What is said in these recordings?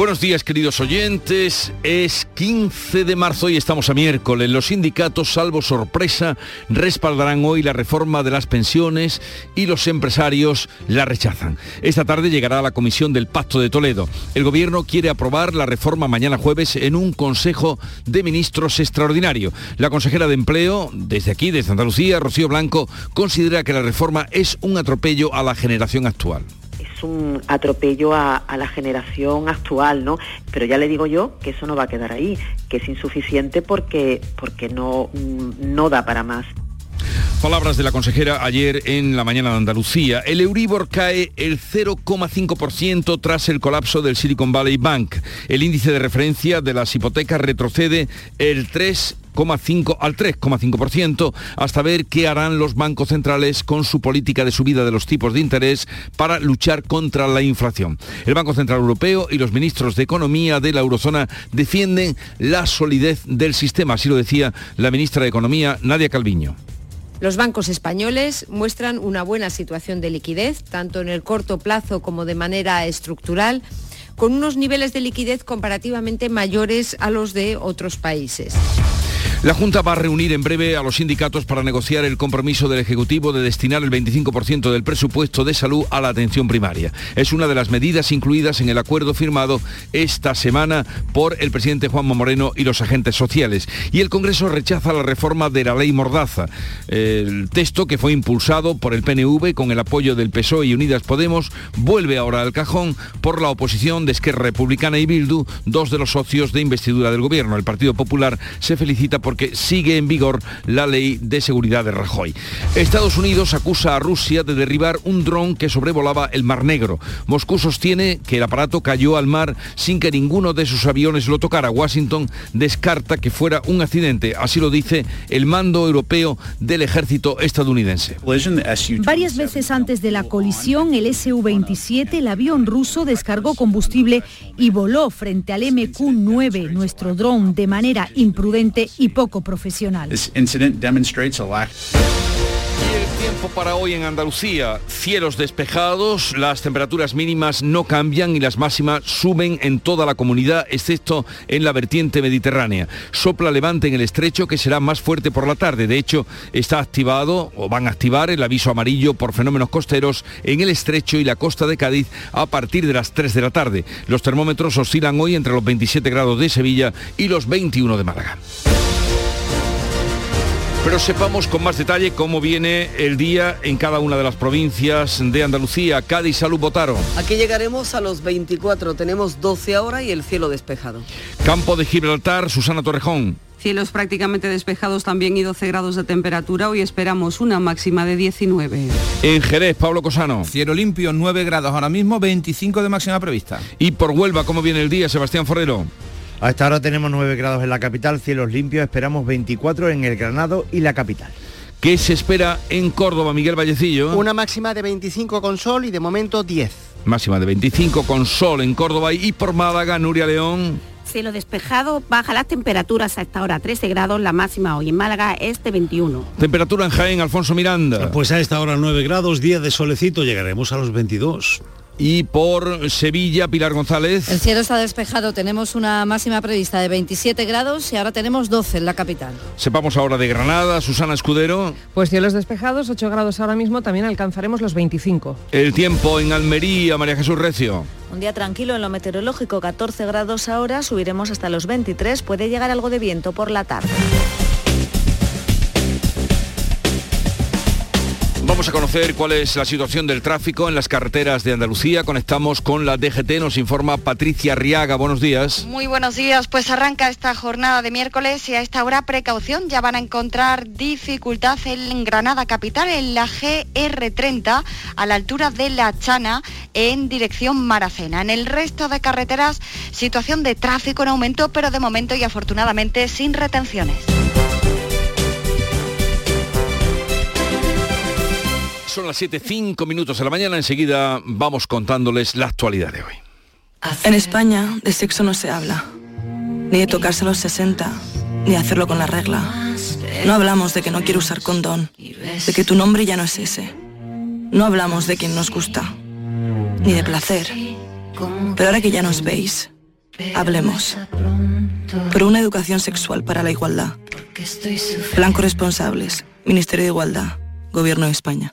Buenos días queridos oyentes, es 15 de marzo y estamos a miércoles. Los sindicatos, salvo sorpresa, respaldarán hoy la reforma de las pensiones y los empresarios la rechazan. Esta tarde llegará a la comisión del Pacto de Toledo. El gobierno quiere aprobar la reforma mañana jueves en un Consejo de Ministros extraordinario. La consejera de Empleo, desde aquí, desde Andalucía, Rocío Blanco, considera que la reforma es un atropello a la generación actual un atropello a, la generación actual, ¿no? Pero ya le digo yo que eso no va a quedar ahí, que es insuficiente porque, porque no, no da para más. Palabras de la consejera ayer en la mañana de Andalucía. El Euribor cae el 0,5% tras el colapso del Silicon Valley Bank. El índice de referencia de las hipotecas retrocede el 3 al 3,5% hasta ver qué harán los bancos centrales con su política de subida de los tipos de interés para luchar contra la inflación. El Banco Central Europeo y los ministros de Economía de la eurozona defienden la solidez del sistema, así lo decía la ministra de Economía, Nadia Calviño. Los bancos españoles muestran una buena situación de liquidez, tanto en el corto plazo como de manera estructural, con unos niveles de liquidez comparativamente mayores a los de otros países. La Junta va a reunir en breve a los sindicatos para negociar el compromiso del Ejecutivo de destinar el 25% del presupuesto de salud a la atención primaria. Es una de las medidas incluidas en el acuerdo firmado esta semana por el presidente Juanma Moreno y los agentes sociales. Y el Congreso rechaza la reforma de la ley Mordaza. El texto que fue impulsado por el PNV con el apoyo del PSOE y Unidas Podemos vuelve ahora al cajón por la oposición de Esquerra Republicana y Bildu, dos de los socios de investidura del gobierno. El Partido Popular se felicita por porque sigue en vigor la ley de seguridad de Rajoy. Estados Unidos acusa a Rusia de derribar un dron que sobrevolaba el Mar Negro. Moscú sostiene que el aparato cayó al mar sin que ninguno de sus aviones lo tocara. Washington descarta que fuera un accidente, así lo dice el mando europeo del ejército estadounidense. Varias veces antes de la colisión, el Su-27, el avión ruso, descargó combustible y voló frente al MQ-9, nuestro dron, de manera imprudente y poco profesional. El tiempo para hoy en Andalucía, cielos despejados, las temperaturas mínimas no cambian y las máximas suben en toda la comunidad, excepto en la vertiente mediterránea. Sopla levante en el estrecho que será más fuerte por la tarde. De hecho, está activado o van a activar el aviso amarillo por fenómenos costeros en el estrecho y la costa de Cádiz a partir de las 3 de la tarde. Los termómetros oscilan hoy entre los 27 grados de Sevilla y los 21 de Málaga. Pero sepamos con más detalle cómo viene el día en cada una de las provincias de Andalucía. Cádiz, Salud, Botaro. Aquí llegaremos a los 24, tenemos 12 ahora y el cielo despejado. Campo de Gibraltar, Susana Torrejón. Cielos prácticamente despejados también y 12 grados de temperatura. Hoy esperamos una máxima de 19. En Jerez, Pablo Cosano. Cielo limpio, 9 grados ahora mismo, 25 de máxima prevista. Y por Huelva, ¿cómo viene el día, Sebastián Forrero? A esta hora tenemos 9 grados en la capital, cielos limpios, esperamos 24 en el Granado y la capital. ¿Qué se espera en Córdoba, Miguel Vallecillo? Una máxima de 25 con sol y de momento 10. Máxima de 25 con sol en Córdoba y por Málaga, Nuria León. Cielo despejado, baja las temperaturas a esta hora 13 grados, la máxima hoy en Málaga es de 21. Temperatura en Jaén, Alfonso Miranda. Pues a esta hora 9 grados, día de solecito, llegaremos a los 22. Y por Sevilla, Pilar González. El cielo está despejado, tenemos una máxima prevista de 27 grados y ahora tenemos 12 en la capital. Sepamos ahora de Granada, Susana Escudero. Pues cielos despejados, 8 grados ahora mismo, también alcanzaremos los 25. El tiempo en Almería, María Jesús Recio. Un día tranquilo en lo meteorológico, 14 grados ahora, subiremos hasta los 23, puede llegar algo de viento por la tarde. Vamos a conocer cuál es la situación del tráfico en las carreteras de Andalucía. Conectamos con la DGT, nos informa Patricia Riaga. Buenos días. Muy buenos días. Pues arranca esta jornada de miércoles y a esta hora precaución. Ya van a encontrar dificultad en Granada Capital, en la GR30, a la altura de La Chana, en dirección Maracena. En el resto de carreteras, situación de tráfico en aumento, pero de momento y afortunadamente sin retenciones. Son las 7, 5 minutos de la mañana. Enseguida vamos contándoles la actualidad de hoy. En España de sexo no se habla, ni de tocarse a los 60, ni hacerlo con la regla. No hablamos de que no quiero usar condón, de que tu nombre ya no es ese. No hablamos de quien nos gusta, ni de placer. Pero ahora que ya nos veis, hablemos. Por una educación sexual para la igualdad. Plan responsables, Ministerio de Igualdad, Gobierno de España.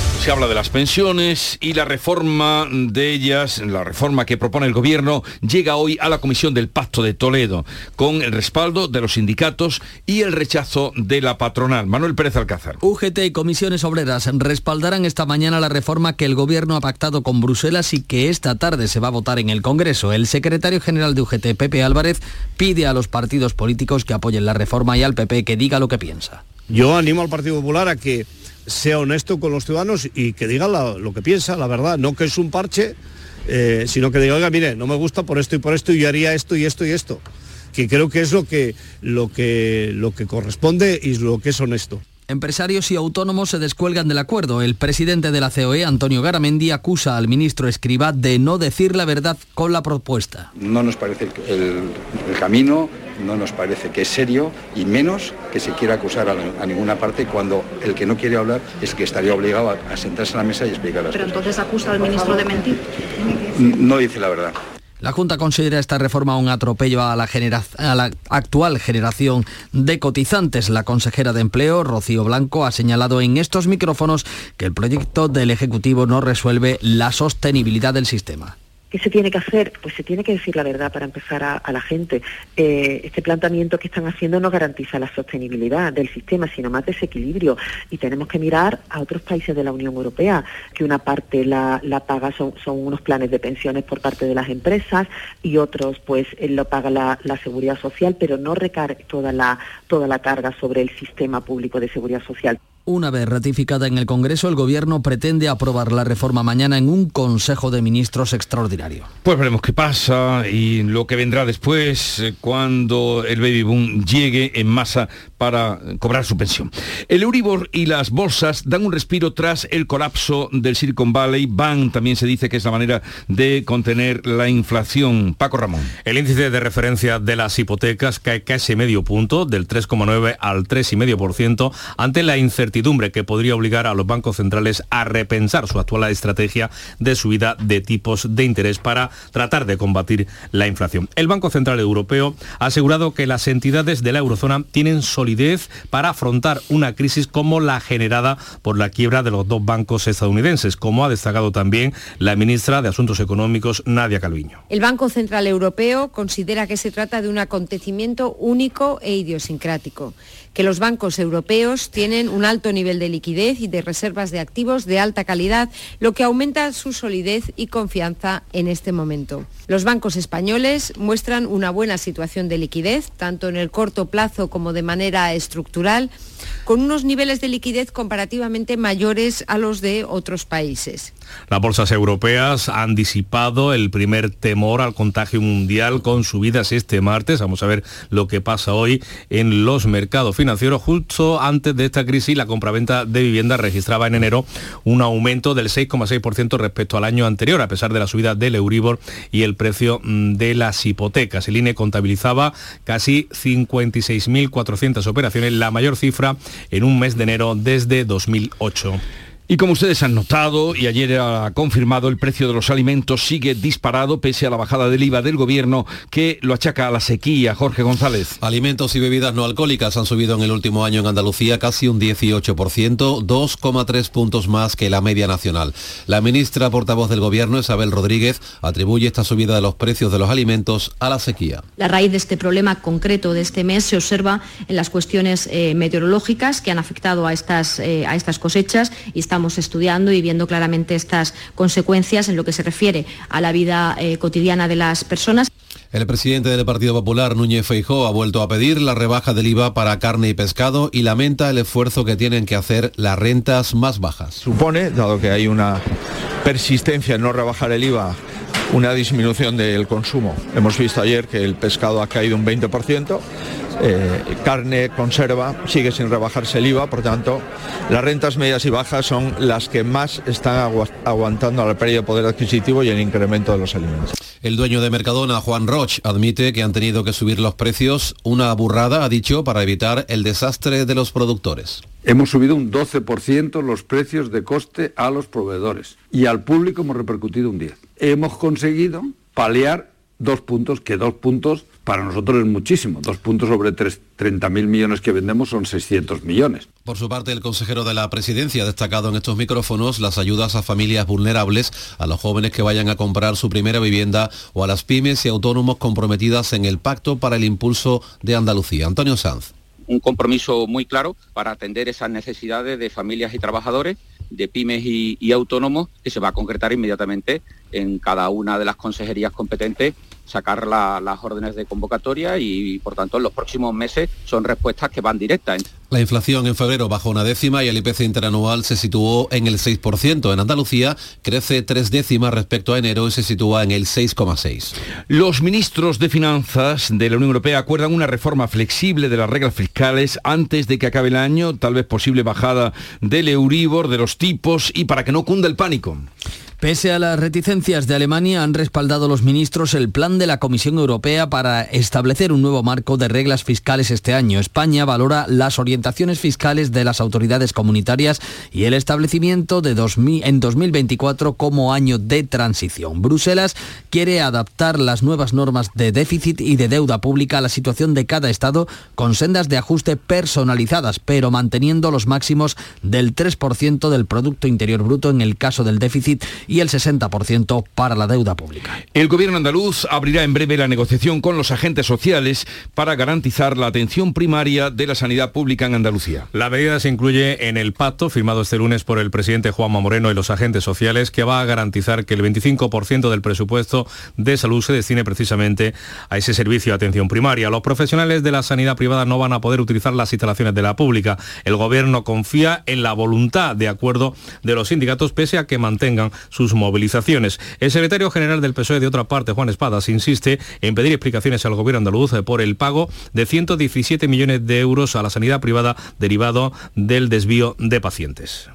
Se habla de las pensiones y la reforma de ellas, la reforma que propone el gobierno, llega hoy a la Comisión del Pacto de Toledo, con el respaldo de los sindicatos y el rechazo de la patronal. Manuel Pérez Alcázar. UGT y comisiones obreras respaldarán esta mañana la reforma que el gobierno ha pactado con Bruselas y que esta tarde se va a votar en el Congreso. El secretario general de UGT, Pepe Álvarez, pide a los partidos políticos que apoyen la reforma y al PP que diga lo que piensa. Yo animo al Partido Popular a que sea honesto con los ciudadanos y que diga lo que piensa, la verdad, no que es un parche, eh, sino que diga, oiga, mire, no me gusta por esto y por esto y yo haría esto y esto y esto. Que creo que es lo que, lo que, lo que corresponde y lo que es honesto. Empresarios y autónomos se descuelgan del acuerdo. El presidente de la COE, Antonio Garamendi, acusa al ministro Escribá de no decir la verdad con la propuesta. No nos parece el, el- camino, no nos parece que es serio y menos que se quiera acusar a, a ninguna parte cuando el que no quiere hablar es que estaría obligado a, a sentarse en la mesa y explicar las Pero cosas. entonces acusa al ministro de mentir. No dice la verdad. La Junta considera esta reforma un atropello a la, actual generación de cotizantes. La consejera de Empleo, Rocío Blanco, ha señalado en estos micrófonos que el proyecto del Ejecutivo no resuelve la sostenibilidad del sistema. ¿Qué se tiene que hacer? Pues se tiene que decir la verdad para empezar a, a la gente. Eh, este planteamiento que están haciendo no garantiza la sostenibilidad del sistema, sino más desequilibrio. Y tenemos que mirar a otros países de la Unión Europea, que una parte la, la paga son, son unos planes de pensiones por parte de las empresas y otros pues eh, lo paga la, la seguridad social, pero no recae toda la, toda la carga sobre el sistema público de seguridad social. Una vez ratificada en el Congreso, el Gobierno pretende aprobar la reforma mañana en un Consejo de Ministros extraordinario. Pues veremos qué pasa y lo que vendrá después eh, cuando el baby boom llegue en masa para cobrar su pensión. El Euribor y las bolsas dan un respiro tras el colapso del Silicon Valley Bank. También se dice que es la manera de contener la inflación. Paco Ramón. El índice de referencia de las hipotecas cae casi medio punto, del 3,9 al 3,5%, ante la incertidumbre que podría obligar a los bancos centrales a repensar su actual estrategia de subida de tipos de interés para tratar de combatir la inflación. El Banco Central Europeo ha asegurado que las entidades de la eurozona tienen solidez para afrontar una crisis como la generada por la quiebra de los dos bancos estadounidenses, como ha destacado también la ministra de Asuntos Económicos, Nadia Calviño. El Banco Central Europeo considera que se trata de un acontecimiento único e idiosincrático, que los bancos europeos tienen un alto nivel de liquidez y de reservas de activos de alta calidad, lo que aumenta su solidez y confianza en este momento. Los bancos españoles muestran una buena situación de liquidez, tanto en el corto plazo como de manera estructural, con unos niveles de liquidez comparativamente mayores a los de otros países. Las bolsas europeas han disipado el primer temor al contagio mundial con subidas este martes. Vamos a ver lo que pasa hoy en los mercados financieros. Justo antes de esta crisis, la compraventa de vivienda registraba en enero un aumento del 6,6% respecto al año anterior, a pesar de la subida del Euribor y el precio mm, de las hipotecas. El INE contabilizaba casi 56.400 operaciones, la mayor cifra en un mes de enero desde 2008. Y como ustedes han notado, y ayer ha confirmado, el precio de los alimentos sigue disparado pese a la bajada del IVA del gobierno que lo achaca a la sequía. Jorge González. Alimentos y bebidas no alcohólicas han subido en el último año en Andalucía casi un 18%, 2,3 puntos más que la media nacional. La ministra portavoz del gobierno, Isabel Rodríguez, atribuye esta subida de los precios de los alimentos a la sequía. La raíz de este problema concreto de este mes se observa en las cuestiones eh, meteorológicas que han afectado a estas, eh, a estas cosechas y estamos estamos estudiando y viendo claramente estas consecuencias en lo que se refiere a la vida eh, cotidiana de las personas. El presidente del Partido Popular, Núñez Feijó, ha vuelto a pedir la rebaja del IVA para carne y pescado y lamenta el esfuerzo que tienen que hacer las rentas más bajas. Supone, dado que hay una persistencia en no rebajar el IVA, una disminución del consumo. Hemos visto ayer que el pescado ha caído un 20%, eh, carne, conserva, sigue sin rebajarse el IVA, por tanto, las rentas medias y bajas son las que más están aguantando la pérdida de poder adquisitivo y el incremento de los alimentos. El dueño de Mercadona, Juan Roch, admite que han tenido que subir los precios, una burrada, ha dicho, para evitar el desastre de los productores. Hemos subido un 12% los precios de coste a los proveedores y al público hemos repercutido un 10%. Hemos conseguido paliar dos puntos, que dos puntos para nosotros es muchísimo. Dos puntos sobre 30.000 millones que vendemos son 600 millones. Por su parte, el consejero de la presidencia ha destacado en estos micrófonos las ayudas a familias vulnerables, a los jóvenes que vayan a comprar su primera vivienda o a las pymes y autónomos comprometidas en el Pacto para el Impulso de Andalucía. Antonio Sanz un compromiso muy claro para atender esas necesidades de familias y trabajadores, de pymes y, autónomos, que se va a concretar inmediatamente en cada una de las consejerías competentes sacar las órdenes de convocatoria y, por tanto, en los próximos meses son respuestas que van directas. La inflación en febrero bajó una décima y el IPC interanual se situó en el 6%. En Andalucía crece tres décimas respecto a enero y se sitúa en el 6,6. Los ministros de Finanzas de la Unión Europea acuerdan una reforma flexible de las reglas fiscales antes de que acabe el año, tal vez posible bajada del Euribor, de los tipos y para que no cunda el pánico. Pese a las reticencias de Alemania, han respaldado los ministros el plan de la Comisión Europea para establecer un nuevo marco de reglas fiscales este año. España valora las orientaciones fiscales de las autoridades comunitarias y el establecimiento de 2000, en 2024 como año de transición. Bruselas quiere adaptar las nuevas normas de déficit y de deuda pública a la situación de cada Estado con sendas de ajuste personalizadas, pero manteniendo los máximos del 3% del Producto Interior Bruto en el caso del déficit y el 60% para la deuda pública. El gobierno andaluz abrirá en breve la negociación con los agentes sociales para garantizar la atención primaria de la sanidad pública en Andalucía. La medida se incluye en el pacto firmado este lunes por el presidente Juanma Moreno y los agentes sociales que va a garantizar que el 25% del presupuesto de salud se destine precisamente a ese servicio de atención primaria. Los profesionales de la sanidad privada no van a poder utilizar las instalaciones de la pública. El gobierno confía en la voluntad de acuerdo de los sindicatos pese a que mantengan su sus movilizaciones. El secretario general del PSOE de otra parte, Juan Espadas, insiste en pedir explicaciones al gobierno andaluz por el pago de 117 millones de euros a la sanidad privada derivado del desvío de pacientes.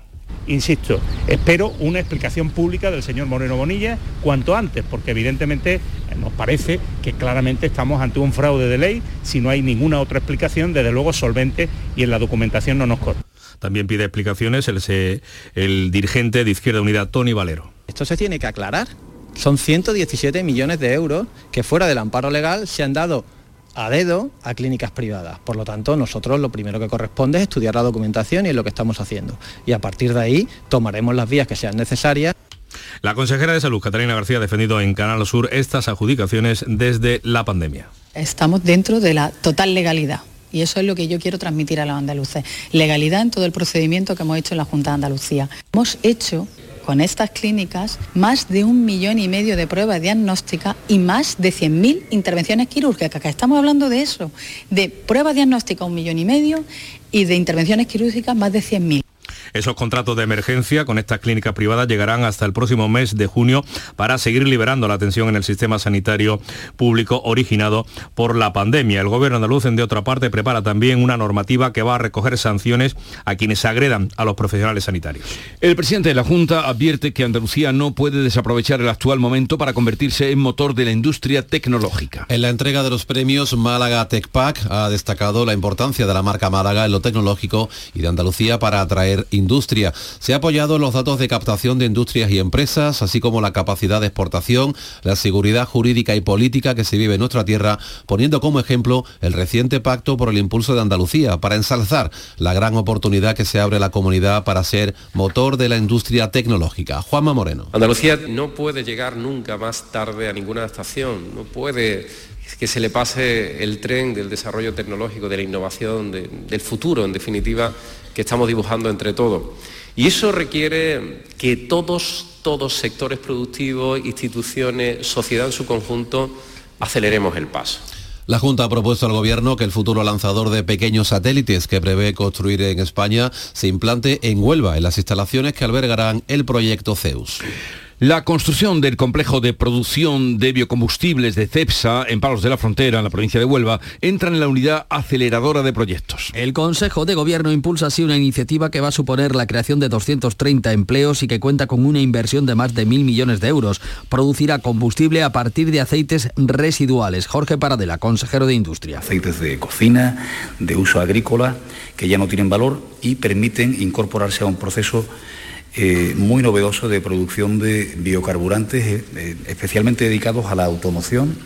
Insisto, espero una explicación pública del señor Moreno Bonilla cuanto antes, porque evidentemente eh, nos parece que claramente estamos ante un fraude de ley si no hay ninguna otra explicación, desde luego solvente y en la documentación no nos corre. También pide explicaciones el, el dirigente de Izquierda Unida, Tony Valero. Esto se tiene que aclarar. Son 117 millones de euros que fuera del amparo legal se han dado a dedo a clínicas privadas. Por lo tanto, nosotros lo primero que corresponde es estudiar la documentación y es lo que estamos haciendo. Y a partir de ahí tomaremos las vías que sean necesarias. La consejera de Salud, Catalina García, ha defendido en Canal Sur estas adjudicaciones desde la pandemia. Estamos dentro de la total legalidad. Y eso es lo que yo quiero transmitir a los andaluces. Legalidad en todo el procedimiento que hemos hecho en la Junta de Andalucía. Hemos hecho con estas clínicas más de un millón y medio de pruebas diagnósticas y más de 100.000 intervenciones quirúrgicas, que estamos hablando de eso, de pruebas diagnósticas un millón y medio y de intervenciones quirúrgicas más de 100.000. Esos contratos de emergencia con estas clínicas privadas llegarán hasta el próximo mes de junio para seguir liberando la atención en el sistema sanitario público originado por la pandemia. El gobierno andaluz, de otra parte, prepara también una normativa que va a recoger sanciones a quienes agredan a los profesionales sanitarios. El presidente de la Junta advierte que Andalucía no puede desaprovechar el actual momento para convertirse en motor de la industria tecnológica. En la entrega de los premios Málaga TechPack ha destacado la importancia de la marca Málaga en lo tecnológico y de Andalucía para atraer industria. Se ha apoyado los datos de captación de industrias y empresas, así como la capacidad de exportación, la seguridad jurídica y política que se vive en nuestra tierra, poniendo como ejemplo el reciente pacto por el impulso de Andalucía, para ensalzar la gran oportunidad que se abre a la comunidad para ser motor de la industria tecnológica. Juanma Moreno. Andalucía no puede llegar nunca más tarde a ninguna estación, no puede que se le pase el tren del desarrollo tecnológico, de la innovación, del futuro, en definitiva, que estamos dibujando entre todos. Y eso requiere que todos, todos sectores productivos, instituciones, sociedad en su conjunto, aceleremos el paso. La Junta ha propuesto al Gobierno que el futuro lanzador de pequeños satélites que prevé construir en España se implante en Huelva, en las instalaciones que albergarán el proyecto CEUS. La construcción del complejo de producción de biocombustibles de CEPSA en Palos de la Frontera, en la provincia de Huelva, entra en la unidad aceleradora de proyectos. El Consejo de Gobierno impulsa así una iniciativa que va a suponer la creación de 230 empleos y que cuenta con una inversión de más de mil millones de euros. Producirá combustible a partir de aceites residuales. Jorge Paradela, consejero de Industria. Aceites de cocina, de uso agrícola, que ya no tienen valor y permiten incorporarse a un proceso eh, muy novedoso de producción de biocarburantes, eh, eh, especialmente dedicados a la automoción,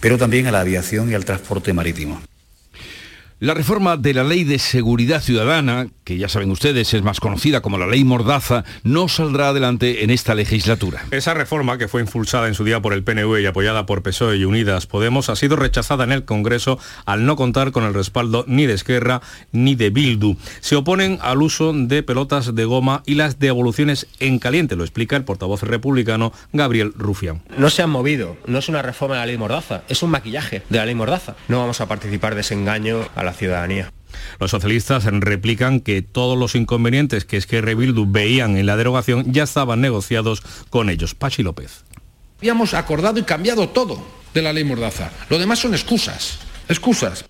pero también a la aviación y al transporte marítimo. La reforma de la Ley de Seguridad Ciudadana, que ya saben ustedes es más conocida como la Ley Mordaza, no saldrá adelante en esta legislatura. Esa reforma, que fue impulsada en su día por el PNV y apoyada por PSOE y Unidas Podemos, ha sido rechazada en el Congreso al no contar con el respaldo ni de Esquerra ni de Bildu. Se oponen al uso de pelotas de goma y las devoluciones en caliente, lo explica el portavoz republicano Gabriel Rufián. No se han movido, no es una reforma de la Ley Mordaza, es un maquillaje de la Ley Mordaza. No vamos a participar de ese engaño a la ciudadanía. Los socialistas replican que todos los inconvenientes que Esquerra y Bildu veían en la derogación ya estaban negociados con ellos. Pachi López. Habíamos acordado y cambiado todo de la ley Mordaza. Lo demás son excusas. Excusas.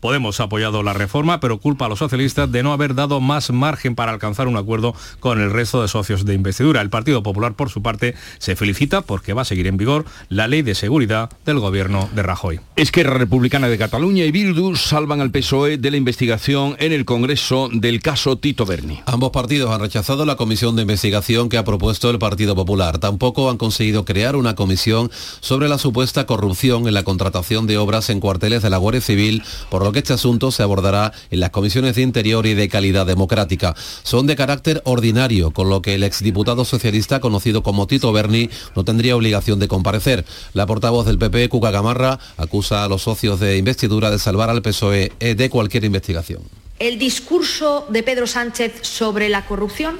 Podemos ha apoyado la reforma, pero culpa a los socialistas de no haber dado más margen para alcanzar un acuerdo con el resto de socios de investidura. El Partido Popular, por su parte, se felicita porque va a seguir en vigor la ley de seguridad del gobierno de Rajoy. Esquerra Republicana de Cataluña y Bildu salvan al PSOE de la investigación en el Congreso del caso Tito Berni. Ambos partidos han rechazado la comisión de investigación que ha propuesto el Partido Popular. Tampoco han conseguido crear una comisión sobre la supuesta corrupción en la contratación de obras en cuarteles de la Guardia Civil, por que este asunto se abordará en las comisiones de Interior y de Calidad Democrática. Son de carácter ordinario, con lo que el exdiputado socialista conocido como Tito Berni no tendría obligación de comparecer. La portavoz del PP, Cuca Gamarra, acusa a los socios de investidura de salvar al PSOE de cualquier investigación. El discurso de Pedro Sánchez sobre la corrupción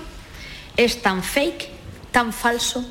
es tan fake, tan falso,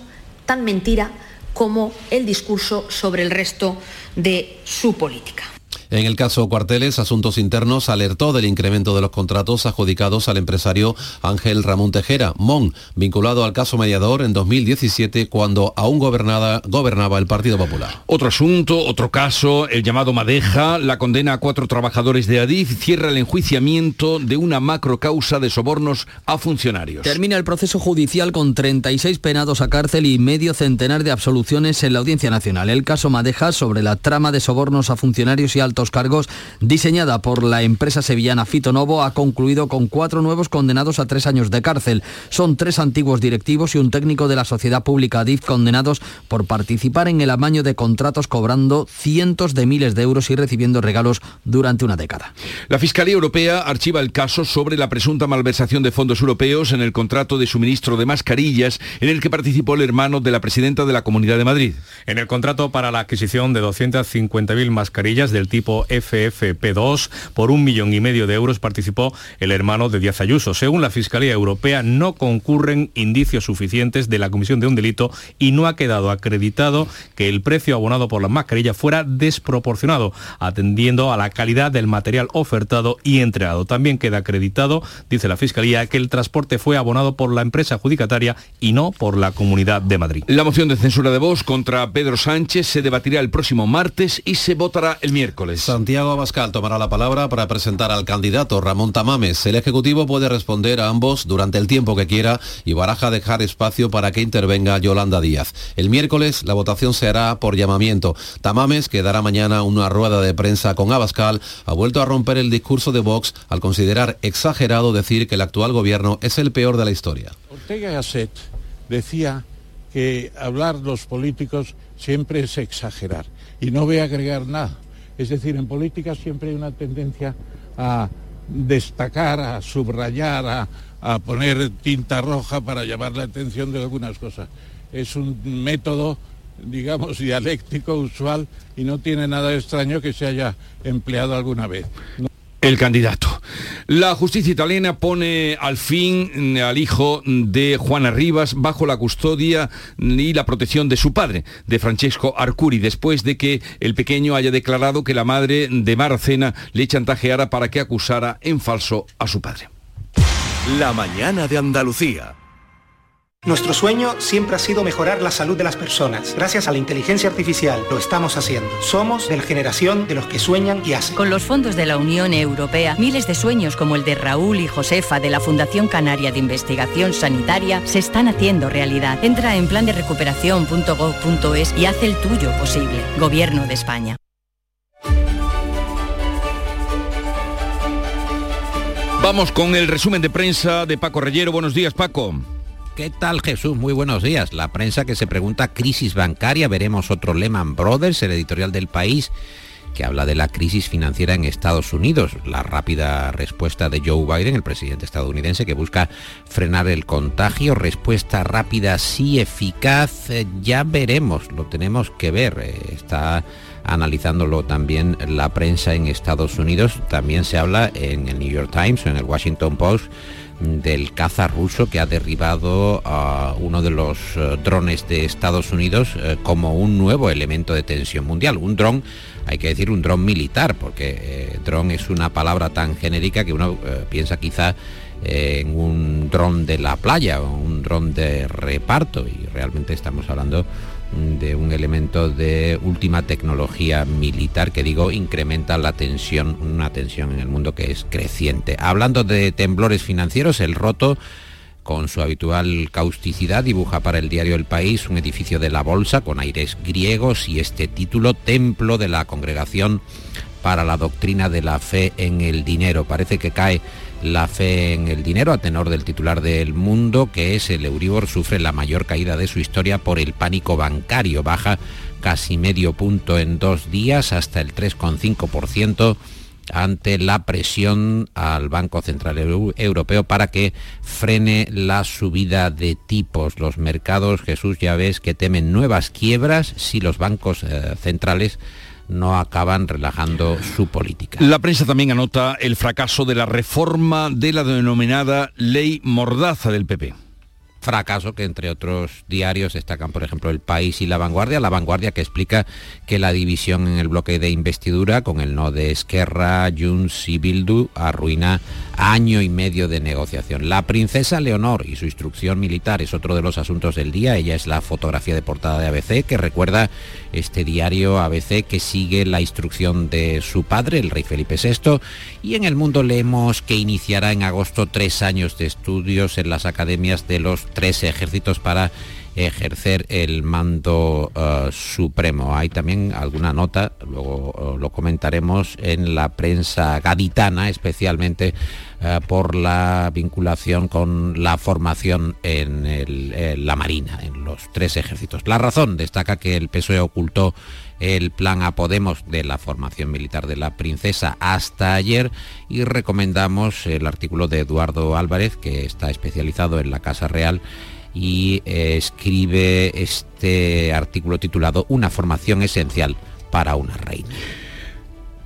tan mentira como el discurso sobre el resto de su política. En el caso Cuarteles, Asuntos Internos alertó del incremento de los contratos adjudicados al empresario Ángel Ramón Tejera, Mon, vinculado al caso mediador en 2017 cuando aún gobernaba, gobernaba el Partido Popular. Otro asunto, otro caso, el llamado Madeja, la condena a cuatro trabajadores de Adif cierra el enjuiciamiento de una macrocausa de sobornos a funcionarios. Termina el proceso judicial con 36 penados a cárcel y medio centenar de absoluciones en la Audiencia Nacional. El caso Madeja sobre la trama de sobornos a funcionarios y altos cargos diseñada por la empresa sevillana Fitonovo ha concluido con cuatro nuevos condenados a tres años de cárcel. Son tres antiguos directivos y un técnico de la sociedad pública DIF condenados por participar en el amaño de contratos cobrando cientos de miles de euros y recibiendo regalos durante una década. La Fiscalía Europea archiva el caso sobre la presunta malversación de fondos europeos en el contrato de suministro de mascarillas en el que participó el hermano de la presidenta de la Comunidad de Madrid. En el contrato para la adquisición de 250.000 mascarillas del tipo FFP2 por un millón y medio de euros participó el hermano de Díaz Ayuso. Según la Fiscalía Europea, no concurren indicios suficientes de la comisión de un delito y no ha quedado acreditado que el precio abonado por la mascarilla fuera desproporcionado, atendiendo a la calidad del material ofertado y entregado. También queda acreditado, dice la Fiscalía, que el transporte fue abonado por la empresa adjudicataria y no por la Comunidad de Madrid. La moción de censura de voz contra Pedro Sánchez se debatirá el próximo martes y se votará el miércoles. Santiago Abascal tomará la palabra para presentar al candidato Ramón Tamames. El Ejecutivo puede responder a ambos durante el tiempo que quiera y baraja dejar espacio para que intervenga Yolanda Díaz. El miércoles la votación se hará por llamamiento. Tamames, que dará mañana una rueda de prensa con Abascal, ha vuelto a romper el discurso de Vox al considerar exagerado decir que el actual gobierno es el peor de la historia. Ortega Gasset decía que hablar los políticos siempre es exagerar y no voy a agregar nada. Es decir, en política siempre hay una tendencia a destacar, a subrayar, a, a, poner tinta roja para llamar la atención de algunas cosas. Es un método, digamos, dialéctico usual y no tiene nada extraño que se haya empleado alguna vez. El candidato. La justicia italiana pone al fin al hijo de Juana Rivas bajo la custodia y la protección de su padre, de Francesco Arcuri, después de que el pequeño haya declarado que la madre de Maracena le chantajeara para que acusara en falso a su padre. La mañana de Andalucía. Nuestro sueño siempre ha sido mejorar la salud de las personas. Gracias a la inteligencia artificial lo estamos haciendo. Somos de la generación de los que sueñan y hacen. Con los fondos de la Unión Europea, miles de sueños como el de Raúl y Josefa de la Fundación Canaria de Investigación Sanitaria se están haciendo realidad. Entra en plan de recuperación.gov.es y haz el tuyo posible. Gobierno de España. Vamos con el resumen de prensa de Paco Reyero. Buenos días, Paco. ¿Qué tal Jesús? Muy buenos días. La prensa que se pregunta crisis bancaria, veremos otro Lehman Brothers, el editorial del país, que habla de la crisis financiera en Estados Unidos. La rápida respuesta de Joe Biden, el presidente estadounidense, que busca frenar el contagio. Respuesta rápida, sí eficaz. Eh, ya veremos, lo tenemos que ver. Eh, está analizándolo también la prensa en Estados Unidos. También se habla en el New York Times o en el Washington Post del caza ruso que ha derribado a uno de los eh, drones de Estados Unidos eh, como un nuevo elemento de tensión mundial. Un dron, hay que decir un dron militar, porque eh, dron es una palabra tan genérica que uno piensa quizá en un dron de la playa o un dron de reparto y realmente estamos hablando de un elemento de última tecnología militar que digo incrementa la tensión, una tensión en el mundo que es creciente. Hablando de temblores financieros, el roto con su habitual causticidad dibuja para el diario El País un edificio de la bolsa con aires griegos y este título Templo de la Congregación para la Doctrina de la Fe en el Dinero. Parece que cae la fe en el dinero a tenor del titular del Mundo, que es el Euribor, sufre la mayor caída de su historia por el pánico bancario. Baja casi medio punto en dos días hasta el 3,5% ante la presión al Banco Central Europeo para que frene la subida de tipos. Los mercados, Jesús, ya ves que temen nuevas quiebras si los bancos eh, centrales no acaban relajando su política. La prensa también anota el fracaso de la reforma de la denominada ley mordaza del PP fracaso que entre otros diarios destacan, por ejemplo, El País y La Vanguardia. La Vanguardia que explica que la división en el bloque de investidura con el no de Esquerra, Junts y Bildu arruina año y medio de negociación. La princesa Leonor y su instrucción militar es otro de los asuntos del día. Ella es la fotografía de portada de ABC que recuerda este diario ABC que sigue la instrucción de su padre, el rey Felipe VI. Y en el mundo leemos que iniciará en agosto tres años de estudios en las academias de los tres ejércitos para ejercer el mando eh, supremo. Hay también alguna nota, luego eh, lo comentaremos, en la prensa gaditana, especialmente eh, por la vinculación con la formación en, en, la Marina, en los tres ejércitos. La razón destaca que el PSOE ocultó el plan a Podemos de la formación militar de la princesa hasta ayer y recomendamos el artículo de Eduardo Álvarez, que está especializado en la Casa Real y eh, escribe este artículo titulado Una formación esencial para una reina.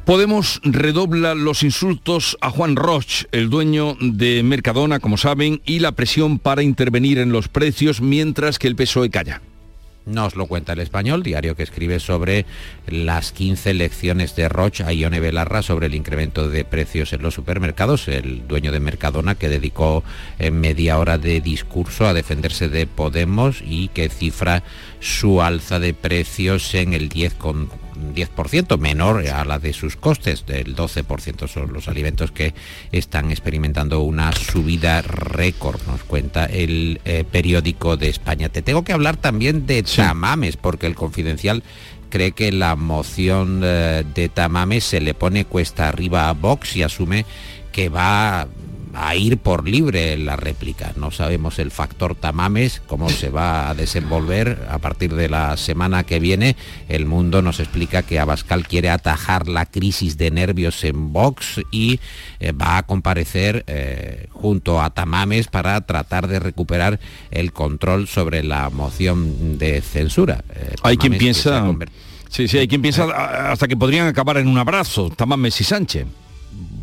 Podemos redobla los insultos a Juan Roch, el dueño de Mercadona, como saben, y la presión para intervenir en los precios mientras que el PSOE calla. Nos lo cuenta el español, diario que escribe sobre las 15 lecciones de Roche a Ione Belarra sobre el incremento de precios en los supermercados, el dueño de Mercadona que dedicó en media hora de discurso a defenderse de Podemos y que cifra su alza de precios en el 10 con 10% menor a la de sus costes, del 12% son los alimentos que están experimentando una subida récord, nos cuenta el eh, periódico de España. Te tengo que hablar también de tamames, porque el confidencial cree que la moción eh, de tamames se le pone cuesta arriba a Vox y asume que va a ir por libre la réplica. No sabemos el factor Tamames, cómo se va a desenvolver a partir de la semana que viene. El mundo nos explica que Abascal quiere atajar la crisis de nervios en Vox y eh, va a comparecer eh, junto a Tamames para tratar de recuperar el control sobre la moción de censura. Eh, hay quien piensa... Sí, sí, hay quien piensa hasta que podrían acabar en un abrazo, Tamames y Sánchez.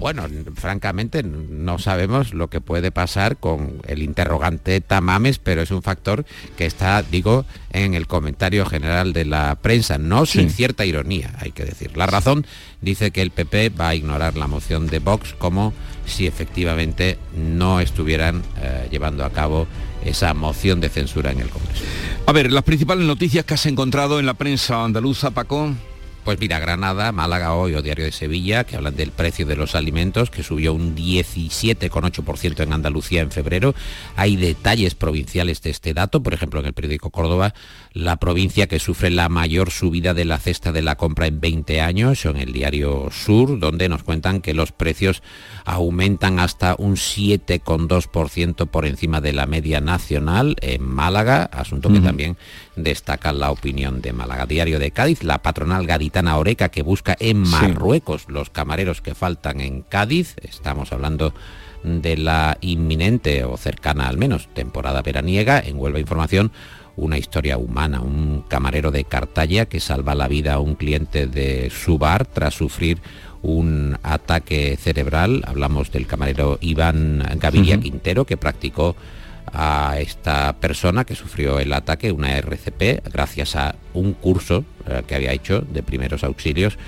Bueno, francamente no sabemos lo que puede pasar con el interrogante Tamames, pero es un factor que está, digo, en el comentario general de la prensa, no sin cierta ironía, hay que decir. La razón dice que el PP va a ignorar la moción de Vox como si efectivamente no estuvieran eh, llevando a cabo esa moción de censura en el Congreso. A ver, las principales noticias que has encontrado en la prensa andaluza, Paco. Pues mira, Granada, Málaga hoy o Diario de Sevilla, que hablan del precio de los alimentos, que subió un 17,8% en Andalucía en febrero. Hay detalles provinciales de este dato, por ejemplo, en el periódico Córdoba, la provincia que sufre la mayor subida de la cesta de la compra en 20 años, o en el Diario Sur, donde nos cuentan que los precios aumentan hasta un 7,2% por encima de la media nacional en Málaga, asunto que también destaca la opinión de Málaga. Diario de Cádiz, la patronal gaditana Oreca que busca en Marruecos los camareros que faltan en Cádiz. Estamos hablando de la inminente o cercana al menos temporada veraniega. En Huelva Información una historia humana, un camarero de Cartaya que salva la vida a un cliente de su bar tras sufrir un ataque cerebral. Hablamos del camarero Iván Gaviria Quintero que practicó a esta persona que sufrió el ataque, una RCP, gracias a un curso eh, que había hecho de primeros auxilios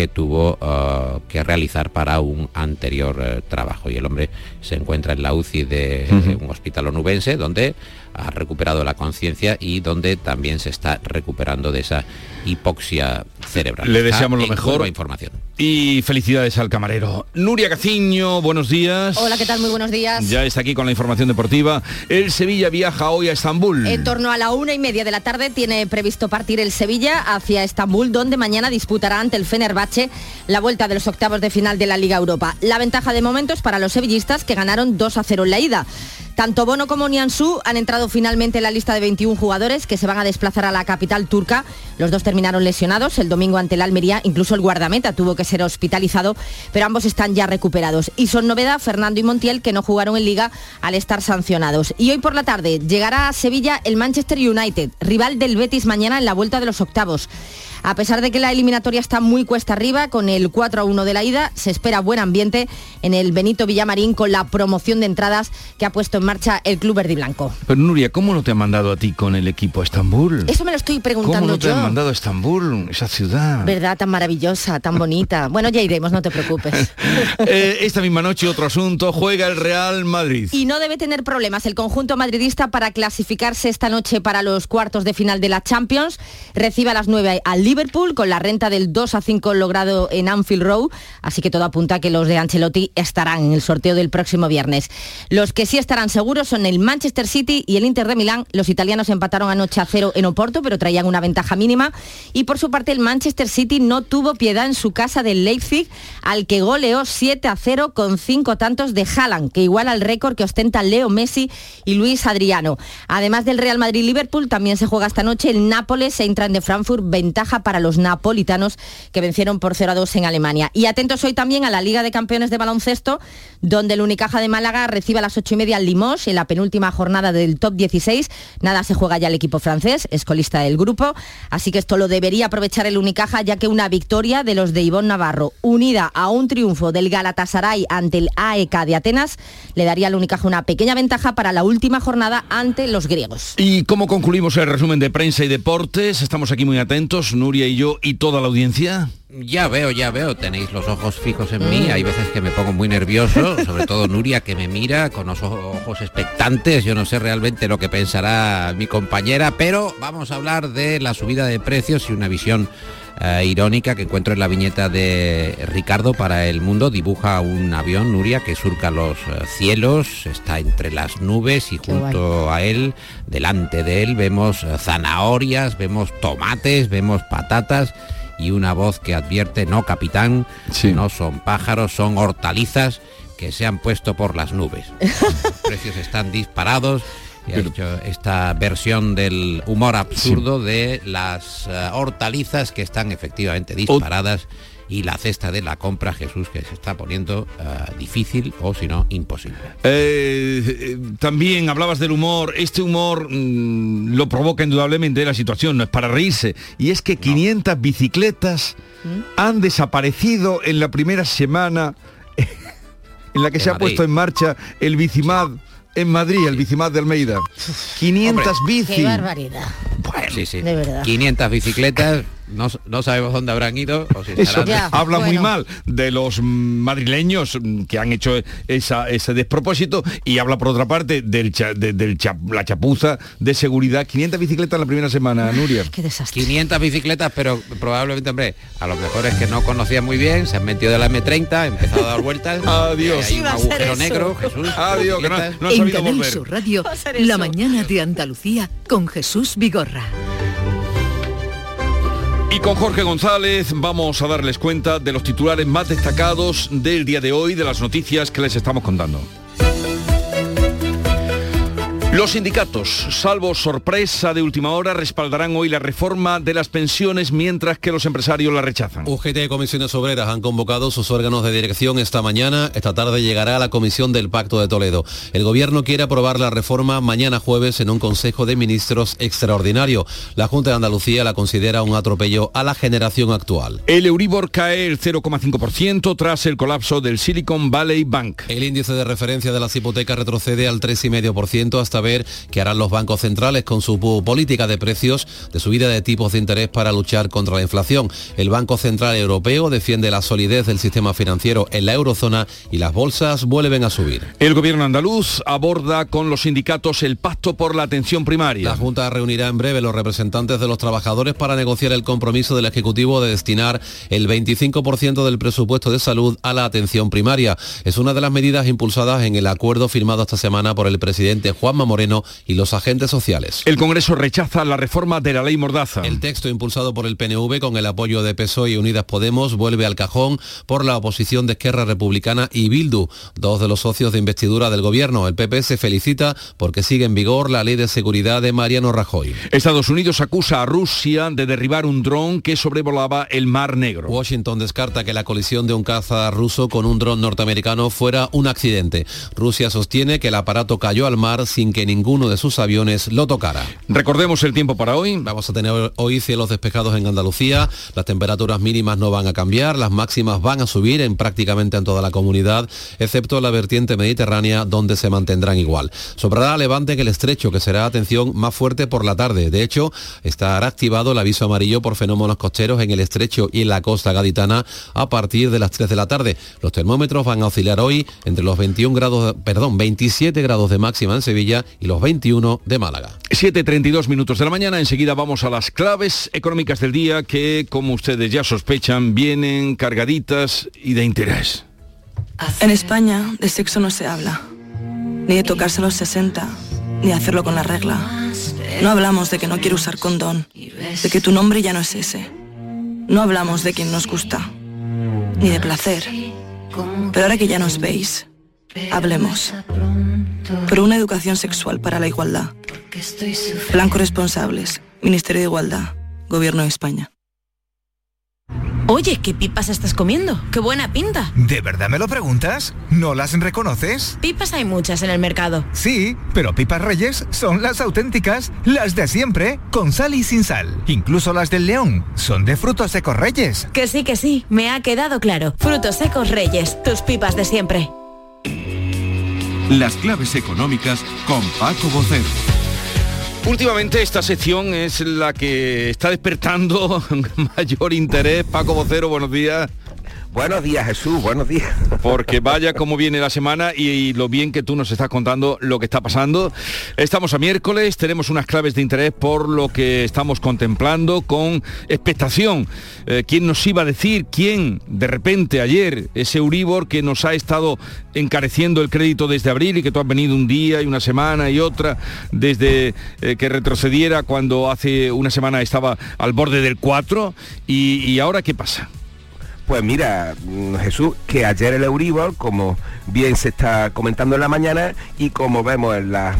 que tuvo eh, que realizar para un anterior eh, trabajo. Y el hombre se encuentra en la UCI de un hospital onubense donde ha recuperado la conciencia y donde también se está recuperando de esa hipoxia cerebral. Le deseamos lo mejor. Información. Y felicidades al camarero. Nuria Caciño, buenos días. Hola, ¿qué tal? Muy buenos días. Ya está aquí con la información deportiva. El Sevilla viaja hoy a Estambul. En torno a la una y media de la tarde tiene previsto partir el Sevilla hacia Estambul, donde mañana disputará ante el Fenerbahce la vuelta de los octavos de final de la Liga Europa. La ventaja de momento es para los sevillistas que ganaron 2 a 0 en la ida. Tanto Bono como Niansu han entrado finalmente en la lista de 21 jugadores que se van a desplazar a la capital turca. Los dos terminaron lesionados el domingo ante el Almería, incluso el guardameta tuvo que ser hospitalizado, pero ambos están ya recuperados. Y son novedad Fernando y Montiel que no jugaron en liga al estar sancionados. Y hoy por la tarde llegará a Sevilla el Manchester United, rival del Betis mañana en la vuelta de los octavos. A pesar de que la eliminatoria está muy cuesta arriba, con el 4 a 1 de la ida, se espera buen ambiente en el Benito Villamarín con la promoción de entradas que ha puesto en marcha el Club Verde y Blanco. Pero Nuria, ¿cómo no te han mandado a ti con el equipo a Estambul? Eso me lo estoy ¿Cómo preguntando no te yo. han mandado a Estambul, esa ciudad? ¿Verdad? Tan maravillosa, tan bonita. Bueno, ya iremos, no te preocupes. Eh, esta misma noche otro asunto, juega el Real Madrid. Y no debe tener problemas el conjunto madridista para clasificarse esta noche para los cuartos de final de la Champions. Recibe a las 9 al Liverpool con la renta del 2 a 5 logrado en Anfield Road. Así que todo apunta a que los de Ancelotti estarán en el sorteo del próximo viernes. Los que sí estarán seguros son el Manchester City y el Inter de Milán. Los italianos empataron anoche a cero en Oporto, pero traían una ventaja mínima. Y por su parte el Manchester City no tuvo piedad en su casa del Leipzig, al que goleó 7 a 0 con cinco tantos de Haaland, que iguala el récord que ostenta Leo Messi y Luis Adriano. Además del Real Madrid-Liverpool, también se juega esta noche el Nápoles e Intran de Frankfurt, ventaja para los napolitanos que vencieron por 0 a 2 en Alemania. Y atentos hoy también a la Liga de Campeones de Baloncesto, donde el Unicaja de Málaga recibe a las 8 y media al Limos en la penúltima jornada del top 16. Nada se juega ya el equipo francés, es colista del grupo, así que esto lo debería aprovechar el Unicaja, ya que una victoria de los de Ivonne Navarro, unida a un triunfo del Galatasaray ante el AEK de Atenas, le daría al Unicaja una pequeña ventaja para la última jornada ante los griegos. ¿Y cómo concluimos el resumen de prensa y deportes? Estamos aquí muy atentos, y yo y toda la audiencia. Ya veo, ya veo, tenéis los ojos fijos en mí, hay veces que me pongo muy nervioso, sobre todo Nuria que me mira con los ojos expectantes, yo no sé realmente lo que pensará mi compañera, pero vamos a hablar de la subida de precios y una visión eh, irónica que encuentro en la viñeta de Ricardo para El Mundo, dibuja un avión, Nuria, que surca los eh, cielos, está entre las nubes y junto a él, delante de él, vemos eh, zanahorias, vemos tomates, vemos patatas y una voz que advierte, no capitán, no son pájaros, son hortalizas que se han puesto por las nubes. Los precios están disparados. Y ha hecho esta versión del humor absurdo de las eh, hortalizas que están efectivamente disparadas y la cesta de la compra, Jesús, que se está poniendo eh, difícil o si no, imposible. Eh, eh, también hablabas del humor. Este humor mm, lo provoca indudablemente la situación, no es para reírse. Y es que 500 bicicletas han desaparecido en la primera semana en la que De se ha puesto en marcha el Bicimad en Madrid, el Bicimad de Almeida. 500 bici. Qué barbaridad. Sí, sí. De verdad. 500 bicicletas, no, no sabemos dónde habrán ido o si Eso habla muy mal de los madrileños mm, que han hecho esa- ese despropósito y habla por otra parte del, cha- de, del cha- la chapuza de seguridad. 500 bicicletas en la primera semana, Nuria. Qué desastre. 500 bicicletas, pero probablemente, hombre, a lo mejor es que no conocían muy bien, se han metido de la M30, han empezado a dar vueltas. Adiós. Hay un agujero negro, Jesús. Adiós, que no- no ha en sabido Canal volver. Sur Radio, La mañana de Andalucía con Jesús Vigorra. Y con Jorge González vamos a darles cuenta de los titulares más destacados del día de hoy, de las noticias que les estamos contando. Los sindicatos, salvo sorpresa de última hora, respaldarán hoy la reforma de las pensiones mientras que los empresarios la rechazan. UGT y Comisiones Obreras han convocado sus órganos de dirección esta mañana. Esta tarde llegará a la Comisión del Pacto de Toledo. El Gobierno quiere aprobar la reforma mañana jueves en un Consejo de Ministros extraordinario. La Junta de Andalucía la considera un atropello a la generación actual. El Euribor cae el 0,5% tras el colapso del Silicon Valley Bank. El índice de referencia de las hipotecas retrocede al 3,5% hasta ver qué harán los bancos centrales con su política de precios de subida de tipos de interés para luchar contra la inflación. El Banco Central Europeo defiende la solidez del sistema financiero en la eurozona y las bolsas vuelven a subir. El gobierno andaluz aborda con los sindicatos el pacto por la atención primaria. La Junta reunirá en breve los representantes de los trabajadores para negociar el compromiso del Ejecutivo de destinar el 25% del presupuesto de salud a la atención primaria. Es una de las medidas impulsadas en el acuerdo firmado esta semana por el presidente Juanma Moreno y los agentes sociales. El Congreso rechaza la reforma de la ley Mordaza. El texto impulsado por el PNV con el apoyo de PSOE y Unidas Podemos vuelve al cajón por la oposición de Esquerra Republicana y Bildu, dos de los socios de investidura del gobierno. El PP se felicita porque sigue en vigor la ley de seguridad de Mariano Rajoy. Estados Unidos acusa a Rusia de derribar un dron que sobrevolaba el Mar Negro. Washington descarta que la colisión de un caza ruso con un dron norteamericano fuera un accidente. Rusia sostiene que el aparato cayó al mar sin que ninguno de sus aviones lo tocara. Recordemos el tiempo para hoy. Vamos a tener hoy cielos despejados en Andalucía. Las temperaturas mínimas no van a cambiar, las máximas van a subir en prácticamente en toda la comunidad, excepto la vertiente mediterránea donde se mantendrán igual. Sobrará levante en el estrecho, que será atención más fuerte por la tarde. De hecho, estará activado el aviso amarillo por fenómenos costeros en el estrecho y en la costa gaditana a partir de las 3 de la tarde. Los termómetros van a oscilar hoy entre los 21 grados, perdón, 27 grados de máxima en Sevilla y los 21 de Málaga. 7.32 minutos de la mañana, enseguida vamos a las claves económicas del día que, como ustedes ya sospechan, vienen cargaditas y de interés. En España de sexo no se habla, ni de tocarse a los 60, ni hacerlo con la regla. No hablamos de que no quiero usar condón, de que tu nombre ya no es ese. No hablamos de quien nos gusta, ni de placer. Pero ahora que ya nos veis, hablemos. Por una educación sexual para la igualdad. Plan corresponsables, Ministerio de Igualdad, Gobierno de España. Oye, ¿qué pipas estás comiendo? ¡Qué buena pinta! ¿De verdad me lo preguntas? ¿No las reconoces? Pipas hay muchas en el mercado. Sí, pero pipas reyes son las auténticas, las de siempre, con sal y sin sal. Incluso las del león son de frutos secos reyes. Que sí, que sí, me ha quedado claro. Frutos secos reyes, tus pipas de siempre. Las claves económicas con Paco Bocero. Últimamente esta sección es la que está despertando mayor interés. Paco Vocero, buenos días. Buenos días, Jesús, buenos días. Porque vaya cómo viene la semana y, lo bien que tú nos estás contando lo que está pasando. Estamos a miércoles, tenemos unas claves de interés por lo que estamos contemplando con expectación. Eh, ¿Quién nos iba a decir? ¿Quién de repente ayer ese Euribor que nos ha estado encareciendo el crédito desde abril y que tú has venido un día y una semana y otra desde eh, que retrocediera cuando hace una semana estaba al borde del 4 y, y ahora qué pasa? Pues mira, Jesús, que ayer el Euribor, como bien se está comentando en la mañana y como vemos en las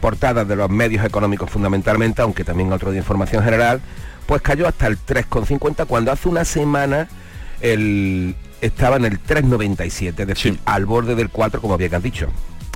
portadas de los medios económicos fundamentalmente, aunque también otro de información general, pues cayó hasta el 3,50 cuando hace una semana el, estaba en el 3,97, es decir, sí. al borde del 4, como bien has dicho.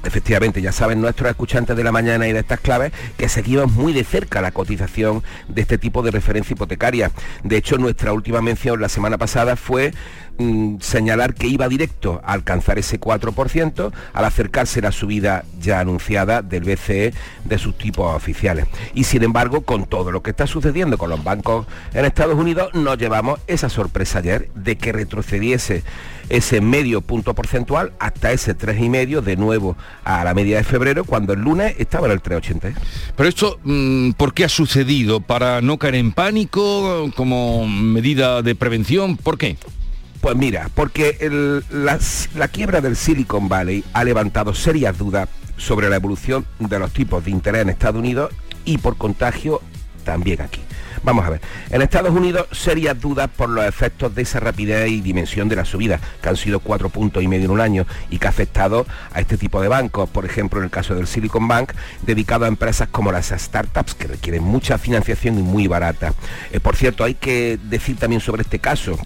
Efectivamente, ya saben nuestros escuchantes de la mañana y de estas claves que seguimos muy de cerca la cotización de este tipo de referencia hipotecaria. De hecho, nuestra última mención la semana pasada fue mm, señalar que iba directo a alcanzar ese 4% al acercarse la subida ya anunciada del BCE de sus tipos oficiales. Y sin embargo, con todo lo que está sucediendo con los bancos en Estados Unidos, nos llevamos esa sorpresa ayer de que retrocediese ese medio punto porcentual hasta ese 3,5 de nuevo a la media de febrero, cuando el lunes estaba en el 3,80. Pero esto, mm, ¿por qué ha sucedido? ¿Para no caer en pánico como medida de prevención? ¿Por qué? Pues mira, porque la quiebra del Silicon Valley ha levantado serias dudas sobre la evolución de los tipos de interés en Estados Unidos y por contagio también aquí. Vamos a ver, en Estados Unidos serias dudas por los efectos de esa rapidez y dimensión de la subida, que han sido cuatro puntos y medio en un año y que ha afectado a este tipo de bancos, por ejemplo en el caso del Silicon Bank, dedicado a empresas como las startups que requieren mucha financiación y muy barata. Eh, por cierto, hay que decir también sobre este caso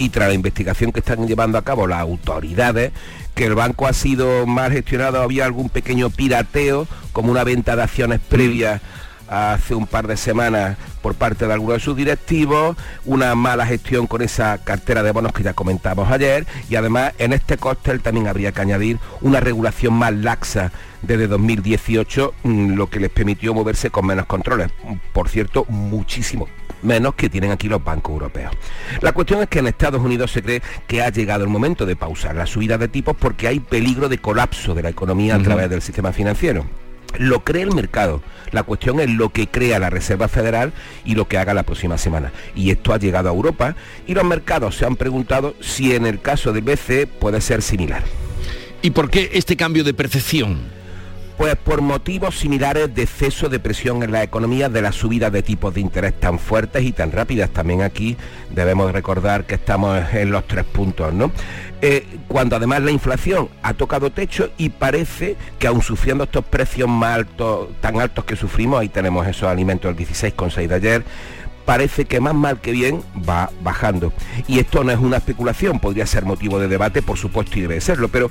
y tras la investigación que están llevando a cabo las autoridades, que el banco ha sido mal gestionado, había algún pequeño pirateo, como una venta de acciones previas hace un par de semanas por parte de algunos de sus directivos, una mala gestión con esa cartera de bonos que ya comentamos ayer y además en este cóctel también habría que añadir una regulación más laxa desde 2018, mm, lo que les permitió moverse con menos controles. Por cierto, muchísimo menos que tienen aquí los bancos europeos. La cuestión es que en Estados Unidos se cree que ha llegado el momento de pausar la subida de tipos porque hay peligro de colapso de la economía a través del sistema financiero. Lo cree el mercado. La cuestión es lo que crea la Reserva Federal y lo que haga la próxima semana. Y esto ha llegado a Europa y los mercados se han preguntado si en el caso del BCE puede ser similar. ¿Y por qué este cambio de percepción? Pues por motivos similares de exceso de presión en la economía de la subida de tipos de interés tan fuertes y tan rápidas. También aquí debemos recordar que estamos en los tres puntos, ¿no? Eh, cuando además la inflación ha tocado techo y parece que aun sufriendo estos precios más altos, tan altos que sufrimos, ahí tenemos esos alimentos del 16,6 de ayer, parece que más mal que bien va bajando. Y esto no es una especulación, podría ser motivo de debate, por supuesto, y debe serlo, pero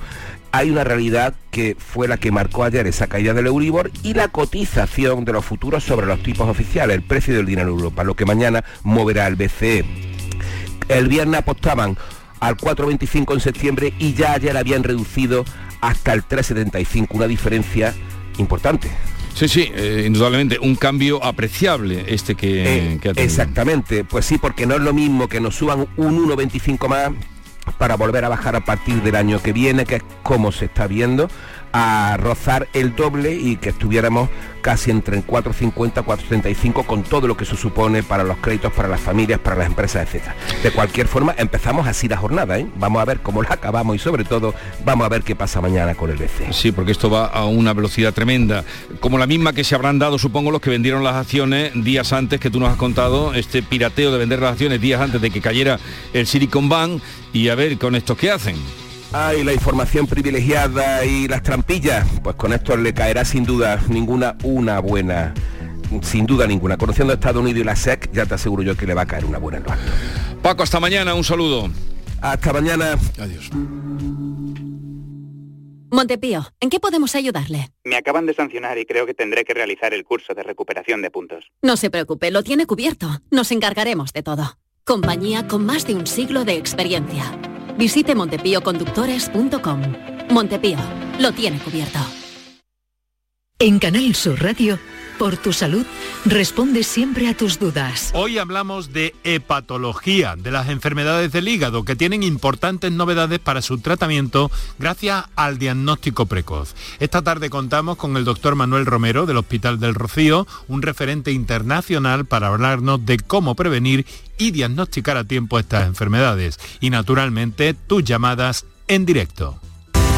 hay una realidad que fue la que marcó ayer esa caída del Euribor y la cotización de los futuros sobre los tipos oficiales, el precio del dinero en Europa, lo que mañana moverá el BCE. El viernes apostaban al 4,25 en septiembre y ya ayer habían reducido hasta el 3,75, una diferencia importante. Sí, sí, eh, indudablemente, un cambio apreciable este que, Eh, que ha tenido. Exactamente, pues sí, porque no es lo mismo que nos suban un 1,25 más para volver a bajar a partir del año que viene, que es como se está viendo, a rozar el doble y que estuviéramos casi entre 4,50 4,75 con todo lo que eso supone para los créditos, para las familias, para las empresas, etcétera. De cualquier forma, empezamos así la jornada, ¿eh? Vamos a ver cómo la acabamos y sobre todo vamos a ver qué pasa mañana con el BCE. Sí, porque esto va a una velocidad tremenda, como la misma que se habrán dado, supongo, los que vendieron las acciones días antes que tú nos has contado, este pirateo de vender las acciones días antes de que cayera el Silicon Bank y a ver con estos qué hacen. Ay, la información privilegiada y las trampillas, pues con esto le caerá sin duda ninguna una buena, sin duda ninguna. Conociendo a Estados Unidos y la SEC, ya te aseguro yo que le va a caer una buena en los actos. Paco, hasta mañana, un saludo. Hasta mañana. Adiós. Montepío, ¿en qué podemos ayudarle? Me acaban de sancionar y creo que tendré que realizar el curso de recuperación de puntos. No se preocupe, lo tiene cubierto. Nos encargaremos de todo. Compañía con más de un siglo de experiencia. Visite montepíoconductores.com. Montepío, lo tiene cubierto. En Canal Sur Radio, por tu salud, responde siempre a tus dudas. Hoy hablamos de hepatología, de las enfermedades del hígado, que tienen importantes novedades para su tratamiento gracias al diagnóstico precoz. Esta tarde contamos con el doctor Manuel Romero del Hospital del Rocío, un referente internacional para hablarnos de cómo prevenir y diagnosticar a tiempo estas enfermedades. Y naturalmente tus llamadas en directo.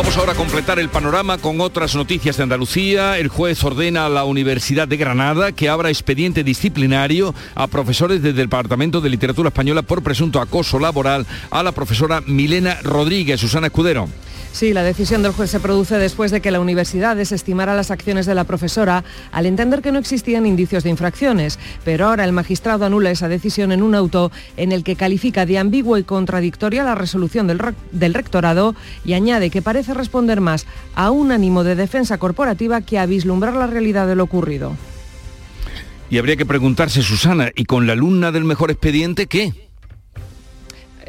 Vamos ahora a completar el panorama con otras noticias de Andalucía. El juez ordena a la Universidad de Granada que abra expediente disciplinario a profesores del Departamento de Literatura Española por presunto acoso laboral a la profesora Milena Rodríguez. Susana Escudero. Sí, la decisión del juez se produce después de que la universidad desestimara las acciones de la profesora al entender que no existían indicios de infracciones, pero ahora el magistrado anula esa decisión en un auto en el que califica de ambigua y contradictoria la resolución del, del rectorado y añade que parece responder más a un ánimo de defensa corporativa que a vislumbrar la realidad de lo ocurrido. Y habría que preguntarse, Susana, ¿y con la alumna del mejor expediente qué?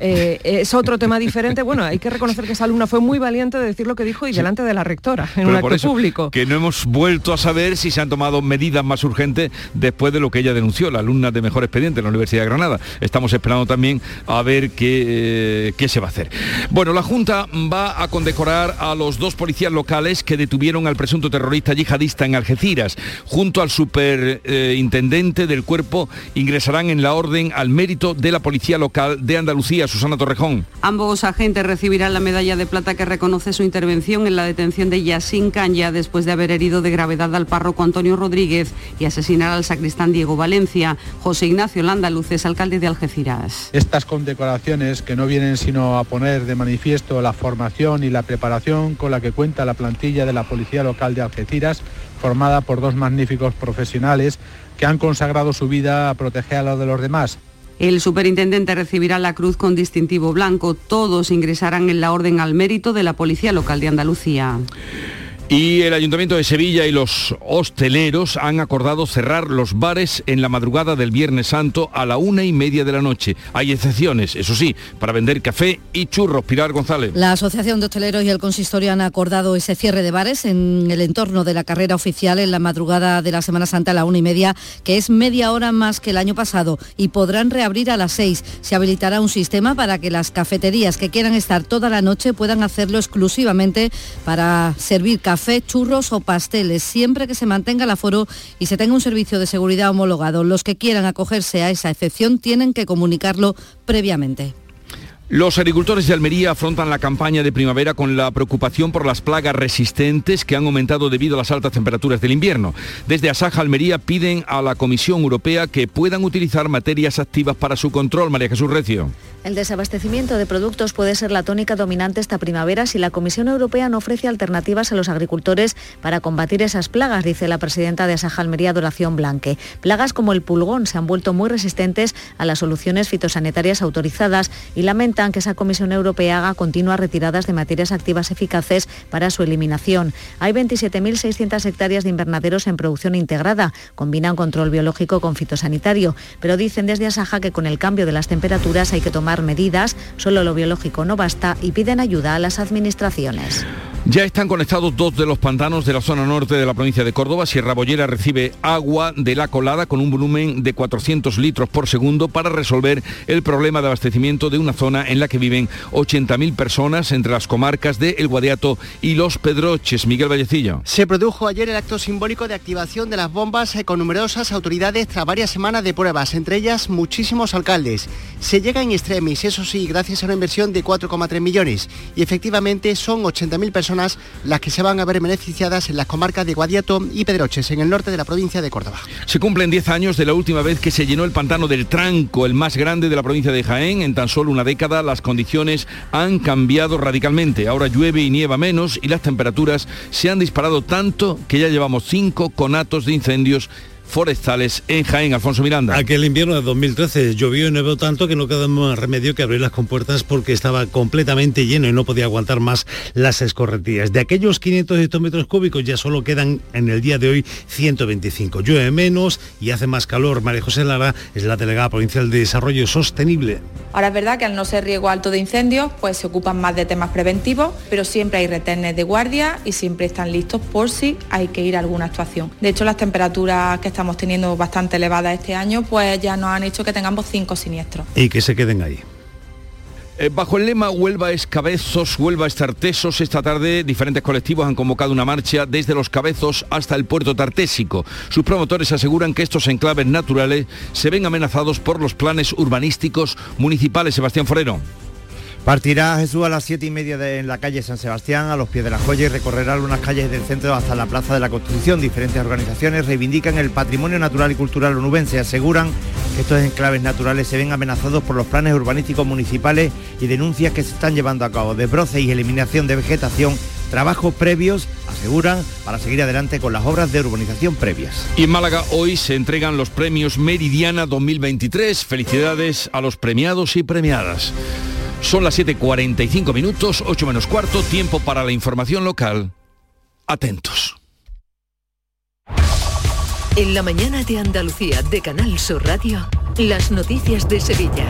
Eh, es otro tema diferente. Bueno, hay que reconocer que esa alumna fue muy valiente de decir lo que dijo y delante de la rectora, en un acto público. Que no hemos vuelto a saber si se han tomado medidas más urgentes después de lo que ella denunció, la alumna de mejor expediente en la Universidad de Granada. Estamos esperando también a ver qué, eh, qué se va a hacer. Bueno, la Junta va a condecorar a los dos policías locales que detuvieron al presunto terrorista yihadista en Algeciras. Junto al superintendente del cuerpo ingresarán en la orden al mérito de la policía local de Andalucía Susana Torrejón. Ambos agentes recibirán la medalla de plata que reconoce su intervención en la detención de Yassin Kanya después de haber herido de gravedad al párroco Antonio Rodríguez y asesinar al sacristán Diego Valencia. José Ignacio Landaluces, alcalde de Algeciras. Estas condecoraciones que no vienen sino a poner de manifiesto la formación y la preparación con la que cuenta la plantilla de la Policía Local de Algeciras, formada por dos magníficos profesionales que han consagrado su vida a proteger a los de los demás. El superintendente recibirá la cruz con distintivo blanco. Todos ingresarán en la orden al mérito de la Policía Local de Andalucía. Y el Ayuntamiento de Sevilla y los hosteleros han acordado cerrar los bares en la madrugada del Viernes Santo a la una y media de la noche. Hay excepciones, eso sí, para vender café y churros. Pilar González. La Asociación de Hosteleros y el Consistorio han acordado ese cierre de bares en el entorno de la carrera oficial en la madrugada de la Semana Santa a la una y media, que es media hora más que el año pasado, y podrán reabrir a las seis. Se habilitará un sistema para que las cafeterías que quieran estar toda la noche puedan hacerlo exclusivamente para servir café café, churros o pasteles, siempre que se mantenga el aforo y se tenga un servicio de seguridad homologado. Los que quieran acogerse a esa excepción tienen que comunicarlo previamente. Los agricultores de Almería afrontan la campaña de primavera con la preocupación por las plagas resistentes que han aumentado debido a las altas temperaturas del invierno. Desde Asaja Almería piden a la Comisión Europea que puedan utilizar materias activas para su control. María Jesús Recio. El desabastecimiento de productos puede ser la tónica dominante esta primavera si la Comisión Europea no ofrece alternativas a los agricultores para combatir esas plagas, dice la presidenta de Asaja Almería, Doración Blanque. Plagas como el pulgón se han vuelto muy resistentes a las soluciones fitosanitarias autorizadas y lamenta que esa Comisión Europea haga continuas retiradas de materias activas eficaces para su eliminación. Hay 27.600 hectáreas de invernaderos en producción integrada. Combinan control biológico con fitosanitario, pero dicen desde Asaja que con el cambio de las temperaturas hay que tomar medidas, solo lo biológico no basta y piden ayuda a las administraciones. Ya están conectados dos de los pantanos de la zona norte de la provincia de Córdoba. Sierra Bollera recibe agua de la colada con un volumen de 400 litros por segundo para resolver el problema de abastecimiento de una zona en la que viven 80.000 personas entre las comarcas de El Guadiato y Los Pedroches. Miguel Vallecillo. Se produjo ayer el acto simbólico de activación de las bombas con numerosas autoridades tras varias semanas de pruebas, entre ellas muchísimos alcaldes. Se llega en extremis, eso sí, gracias a una inversión de 4,3 millones y efectivamente son 80.000 personas las que se van a ver beneficiadas en las comarcas de Guadiato y Pedroches, en el norte de la provincia de Córdoba. Se cumplen 10 años de la última vez que se llenó el pantano del Tranco, el más grande de la provincia de Jaén. En tan solo una década las condiciones han cambiado radicalmente. Ahora llueve y nieva menos y las temperaturas se han disparado tanto que ya llevamos cinco conatos de incendios forestales en Jaén. Alfonso Miranda. Aquel invierno de 2013 llovió y nevó tanto que no quedó más remedio que abrir las compuertas porque estaba completamente lleno y no podía aguantar más las escorrentías. De aquellos 500 hectómetros cúbicos ya solo quedan en el día de hoy 125. Llueve menos y hace más calor. María José Lara es la delegada provincial de Desarrollo Sostenible. Ahora es verdad que al no ser riesgo alto de incendios, pues se ocupan más de temas preventivos, pero siempre hay retenes de guardia y siempre están listos por si hay que ir a alguna actuación. De hecho, las temperaturas que están estamos teniendo bastante elevada este año, pues ya nos han hecho que tengamos cinco siniestros. Y que se queden ahí. Eh, bajo el lema Huelva es cabezos, Huelva es tartesos, esta tarde diferentes colectivos han convocado una marcha desde los cabezos hasta el puerto tartésico. Sus promotores aseguran que estos enclaves naturales se ven amenazados por los planes urbanísticos municipales. Sebastián Forero. Partirá Jesús a las siete y media de, en la calle San Sebastián, a los pies de la joya, y recorrerá algunas calles del centro hasta la Plaza de la Constitución. Diferentes organizaciones reivindican el patrimonio natural y cultural onubense. Aseguran que estos enclaves naturales se ven amenazados por los planes urbanísticos municipales y denuncias que se están llevando a cabo. Desbroce y eliminación de vegetación trabajos previos, aseguran, para seguir adelante con las obras de urbanización previas. Y en Málaga hoy se entregan los premios Meridiana 2023. Felicidades a los premiados y premiadas. Son las 7.45 minutos, 8 menos cuarto, tiempo para la información local. Atentos. En la mañana de Andalucía de Canal Sur Radio. Las noticias de Sevilla.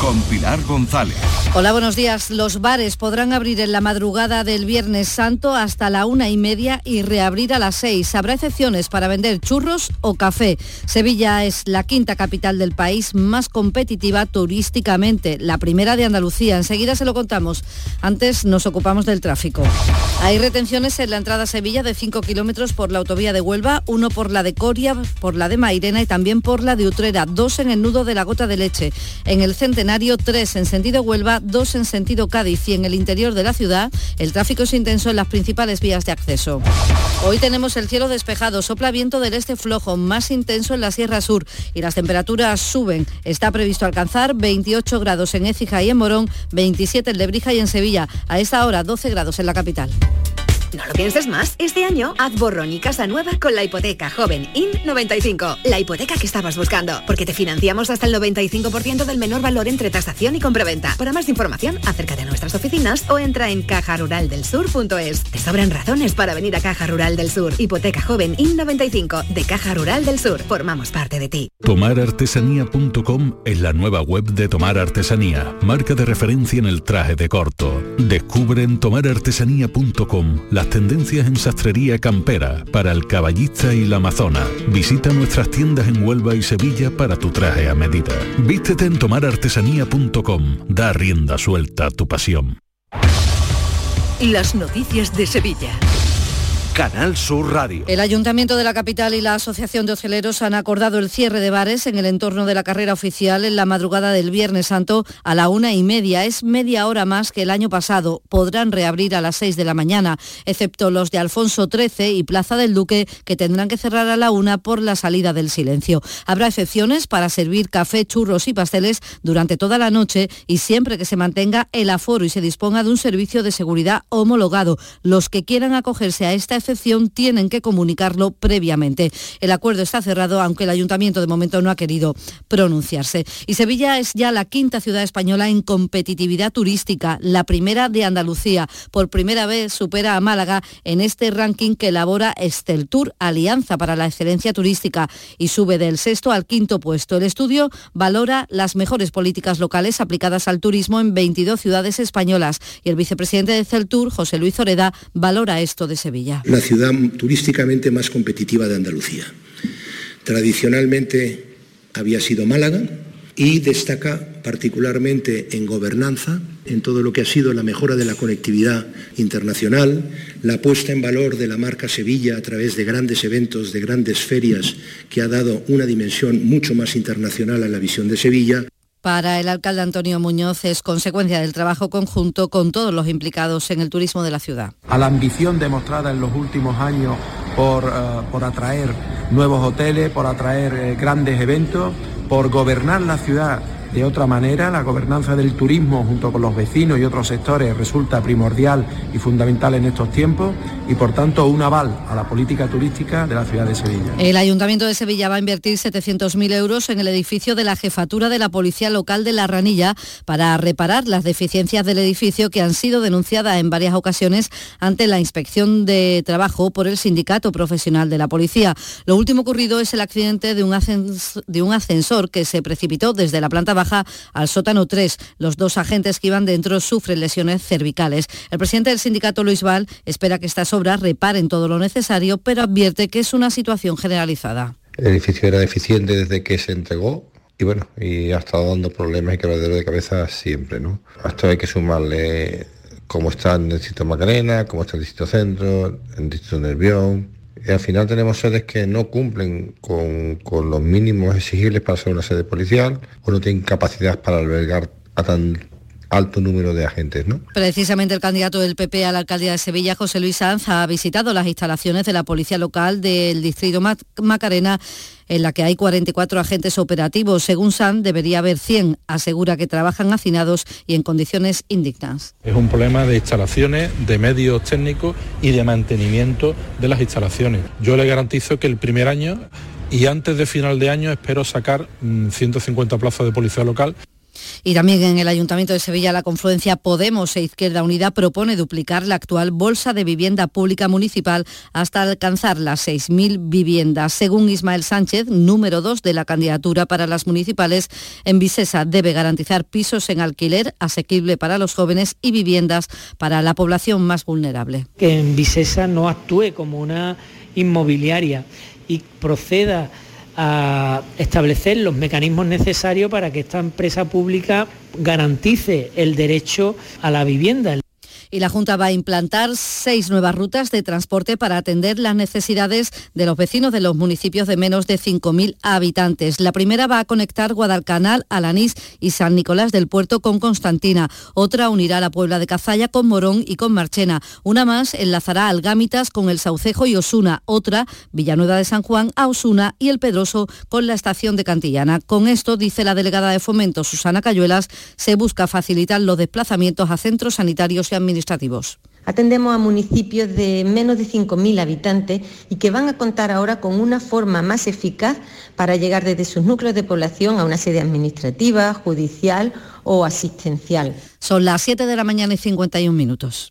Con Pilar González. Hola, buenos días. Los bares podrán abrir en la madrugada del Viernes Santo hasta la una y media y reabrir a las seis. Habrá excepciones para vender churros o café. Sevilla es la quinta capital del país más competitiva turísticamente, la primera de Andalucía. Enseguida se lo contamos. Antes nos ocupamos del tráfico. Hay retenciones en la entrada a Sevilla de 5 kilómetros por la autovía de Huelva, uno por la de Coria, por la de Mairena y también por la de Utrera, dos en el nudo de la gota de leche. En el Centenario, tres en sentido Huelva, dos en sentido Cádiz y en el interior de la ciudad, el tráfico es intenso en las principales vías de acceso. Hoy tenemos el cielo despejado, sopla viento del este flojo, más intenso en la Sierra Sur y las temperaturas suben. Está previsto alcanzar 28 grados en Écija y en Morón, 27 en Lebrija y en Sevilla. A esta hora 12 grados en la capital. No lo pienses más. Este año haz borrón y casa nueva con la hipoteca joven IN95. La hipoteca que estabas buscando. Porque te financiamos hasta el 95% del menor valor entre tasación y compraventa. Para más información, acércate a nuestras oficinas o entra en cajaruraldelsur.es. Te sobran razones para venir a Caja Rural del Sur. Hipoteca joven IN95 de Caja Rural del Sur. Formamos parte de ti. Tomarartesanía.com es la nueva web de Tomar Artesanía, marca de referencia en el traje de corto. Descubre en tomarartesanía.com las tendencias en sastrería campera para el caballista y la amazona. Visita nuestras tiendas en Huelva y Sevilla para tu traje a medida. Vístete en tomarartesanía.com. Da rienda suelta a tu pasión. Las noticias de Sevilla. Canal Sur Radio. El Ayuntamiento de la capital y la Asociación de Hosteleros han acordado el cierre de bares en el entorno de la carrera oficial en la madrugada del Viernes Santo a la una y media. Es media hora más que el año pasado. Podrán reabrir a las seis de la mañana, excepto los de Alfonso XIII y Plaza del Duque, que tendrán que cerrar a la una por la salida del silencio. Habrá excepciones para servir café, churros y pasteles durante toda la noche y siempre que se mantenga el aforo y se disponga de un servicio de seguridad homologado. Los que quieran acogerse a esta excepción tienen que comunicarlo previamente. El acuerdo está cerrado, aunque el ayuntamiento de momento no ha querido pronunciarse. Y Sevilla es ya la quinta ciudad española en competitividad turística, la primera de Andalucía. Por primera vez supera a Málaga en este ranking que elabora Esteltur, Alianza para la Excelencia Turística, y sube del sexto al quinto puesto. El estudio valora las mejores políticas locales aplicadas al turismo en 22 ciudades españolas y el vicepresidente de Celtur, José Luis Oreda, valora esto de Sevilla la ciudad turísticamente más competitiva de Andalucía. Tradicionalmente había sido Málaga y destaca particularmente en gobernanza, en todo lo que ha sido la mejora de la conectividad internacional, la puesta en valor de la marca Sevilla a través de grandes eventos, de grandes ferias, que ha dado una dimensión mucho más internacional a la visión de Sevilla. Para el alcalde Antonio Muñoz es consecuencia del trabajo conjunto con todos los implicados en el turismo de la ciudad. A la ambición demostrada en los últimos años por, uh, por atraer nuevos hoteles, por atraer eh, grandes eventos, por gobernar la ciudad de otra manera, la gobernanza del turismo junto con los vecinos y otros sectores resulta primordial y fundamental en estos tiempos y por tanto un aval a la política turística de la ciudad de Sevilla. El Ayuntamiento de Sevilla va a invertir 700.000 euros en el edificio de la Jefatura de la Policía Local de La Ranilla para reparar las deficiencias del edificio que han sido denunciadas en varias ocasiones ante la inspección de trabajo por el Sindicato Profesional de la Policía. Lo último ocurrido es el accidente de un, ascensor que se precipitó desde la planta baja al sótano 3. Los dos agentes que iban dentro sufren lesiones cervicales. El presidente del sindicato, Luis Val, espera que estas obras reparen todo lo necesario, pero advierte que es una situación generalizada. El edificio era deficiente desde que se entregó y bueno, y ha estado dando problemas y quebradero de cabeza siempre, ¿no? A esto hay que sumarle cómo está en el distrito Macarena, cómo está el distrito Centro, el distrito Nervión, y al final tenemos sedes que no cumplen con, con, los mínimos exigibles para ser una sede policial o no tienen capacidad para albergar a tan alto número de agentes. ¿no? Precisamente el candidato del PP a la alcaldía de Sevilla, José Luis Sanz, ha visitado las instalaciones de la Policía Local del Distrito Macarena en la que hay 44 agentes operativos. Según Sanz, debería haber 100. Asegura que trabajan hacinados y en condiciones indignas. Es un problema de instalaciones, de medios técnicos y de mantenimiento de las instalaciones. Yo le garantizo que el primer año y antes de final de año espero sacar 150 mm, plazas de policía local. Y también en el Ayuntamiento de Sevilla la confluencia Podemos e Izquierda Unida propone duplicar la actual bolsa de vivienda pública municipal hasta alcanzar las 6.000 viviendas. Según Ismael Sánchez, número 2 de la candidatura para las municipales, en Visesa debe garantizar pisos en alquiler asequible para los jóvenes y viviendas para la población más vulnerable. Que en Visesa no actúe como una inmobiliaria y proceda a establecer los mecanismos necesarios para que esta empresa pública garantice el derecho a la vivienda y la Junta va a implantar seis nuevas rutas de transporte para atender las necesidades de los vecinos de los municipios de menos de 5.000 habitantes. La primera va a conectar Guadalcanal, Alanís y San Nicolás del Puerto con Constantina. Otra unirá la Puebla de Cazalla con Morón y con Marchena. Una más enlazará Algámitas con el Saucejo y Osuna. Otra, Villanueva de San Juan a Osuna y el Pedroso con la estación de Cantillana. Con esto, dice la delegada de Fomento, Susana Cayuelas, se busca facilitar los desplazamientos a centros sanitarios y administrativos Atendemos a municipios de menos de 5.000 habitantes y que van a contar ahora con una forma más eficaz para llegar desde sus núcleos de población a una sede administrativa, judicial o asistencial. Son las 7 de la mañana y 51 minutos.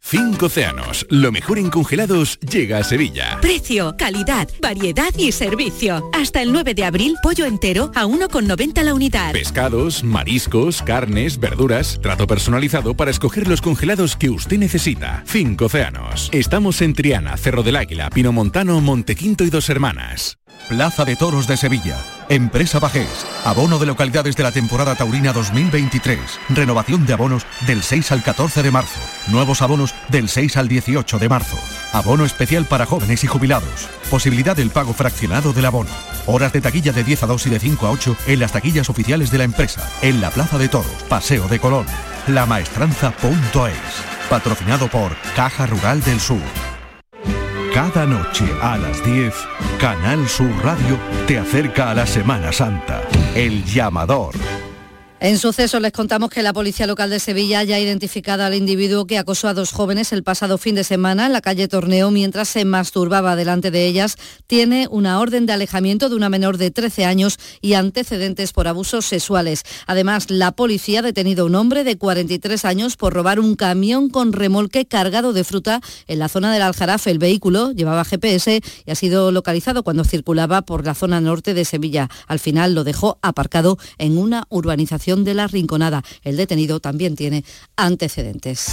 Cinco océanos, lo mejor en congelados llega a Sevilla. Precio, calidad, variedad y servicio. Hasta el 9 de abril, pollo entero a 1,90 la unidad. Pescados, mariscos, carnes, verduras, trato personalizado para escoger los congelados que usted necesita. Cinco océanos. Estamos en Triana, Cerro del Águila, Pinomontano, Montequinto y Dos Hermanas. Plaza de Toros de Sevilla. Empresa Bajés. Abono de localidades de la temporada taurina 2023. Renovación de abonos del 6 al 14 de marzo. Nuevos abonos del 6 al 18 de marzo. Abono especial para jóvenes y jubilados. Posibilidad del pago fraccionado del abono. Horas de taquilla de 10 a 2 y de 5 a 8 en las taquillas oficiales de la empresa. En la Plaza de Toros, Paseo de Colón. Lamaestranza.es. Patrocinado por Caja Rural del Sur. Cada noche a las 10, Canal Sur Radio te acerca a la Semana Santa. El llamador en suceso les contamos que la Policía Local de Sevilla ya ha identificado al individuo que acosó a dos jóvenes el pasado fin de semana en la calle Torneo mientras se masturbaba delante de ellas. Tiene una orden de alejamiento de una menor de 13 años y antecedentes por abusos sexuales. Además, la policía ha detenido a un hombre de 43 años por robar un camión con remolque cargado de fruta en la zona del Aljarafe. El vehículo llevaba GPS y ha sido localizado cuando circulaba por la zona norte de Sevilla. Al final lo dejó aparcado en una urbanización de la Rinconada. El detenido también tiene antecedentes.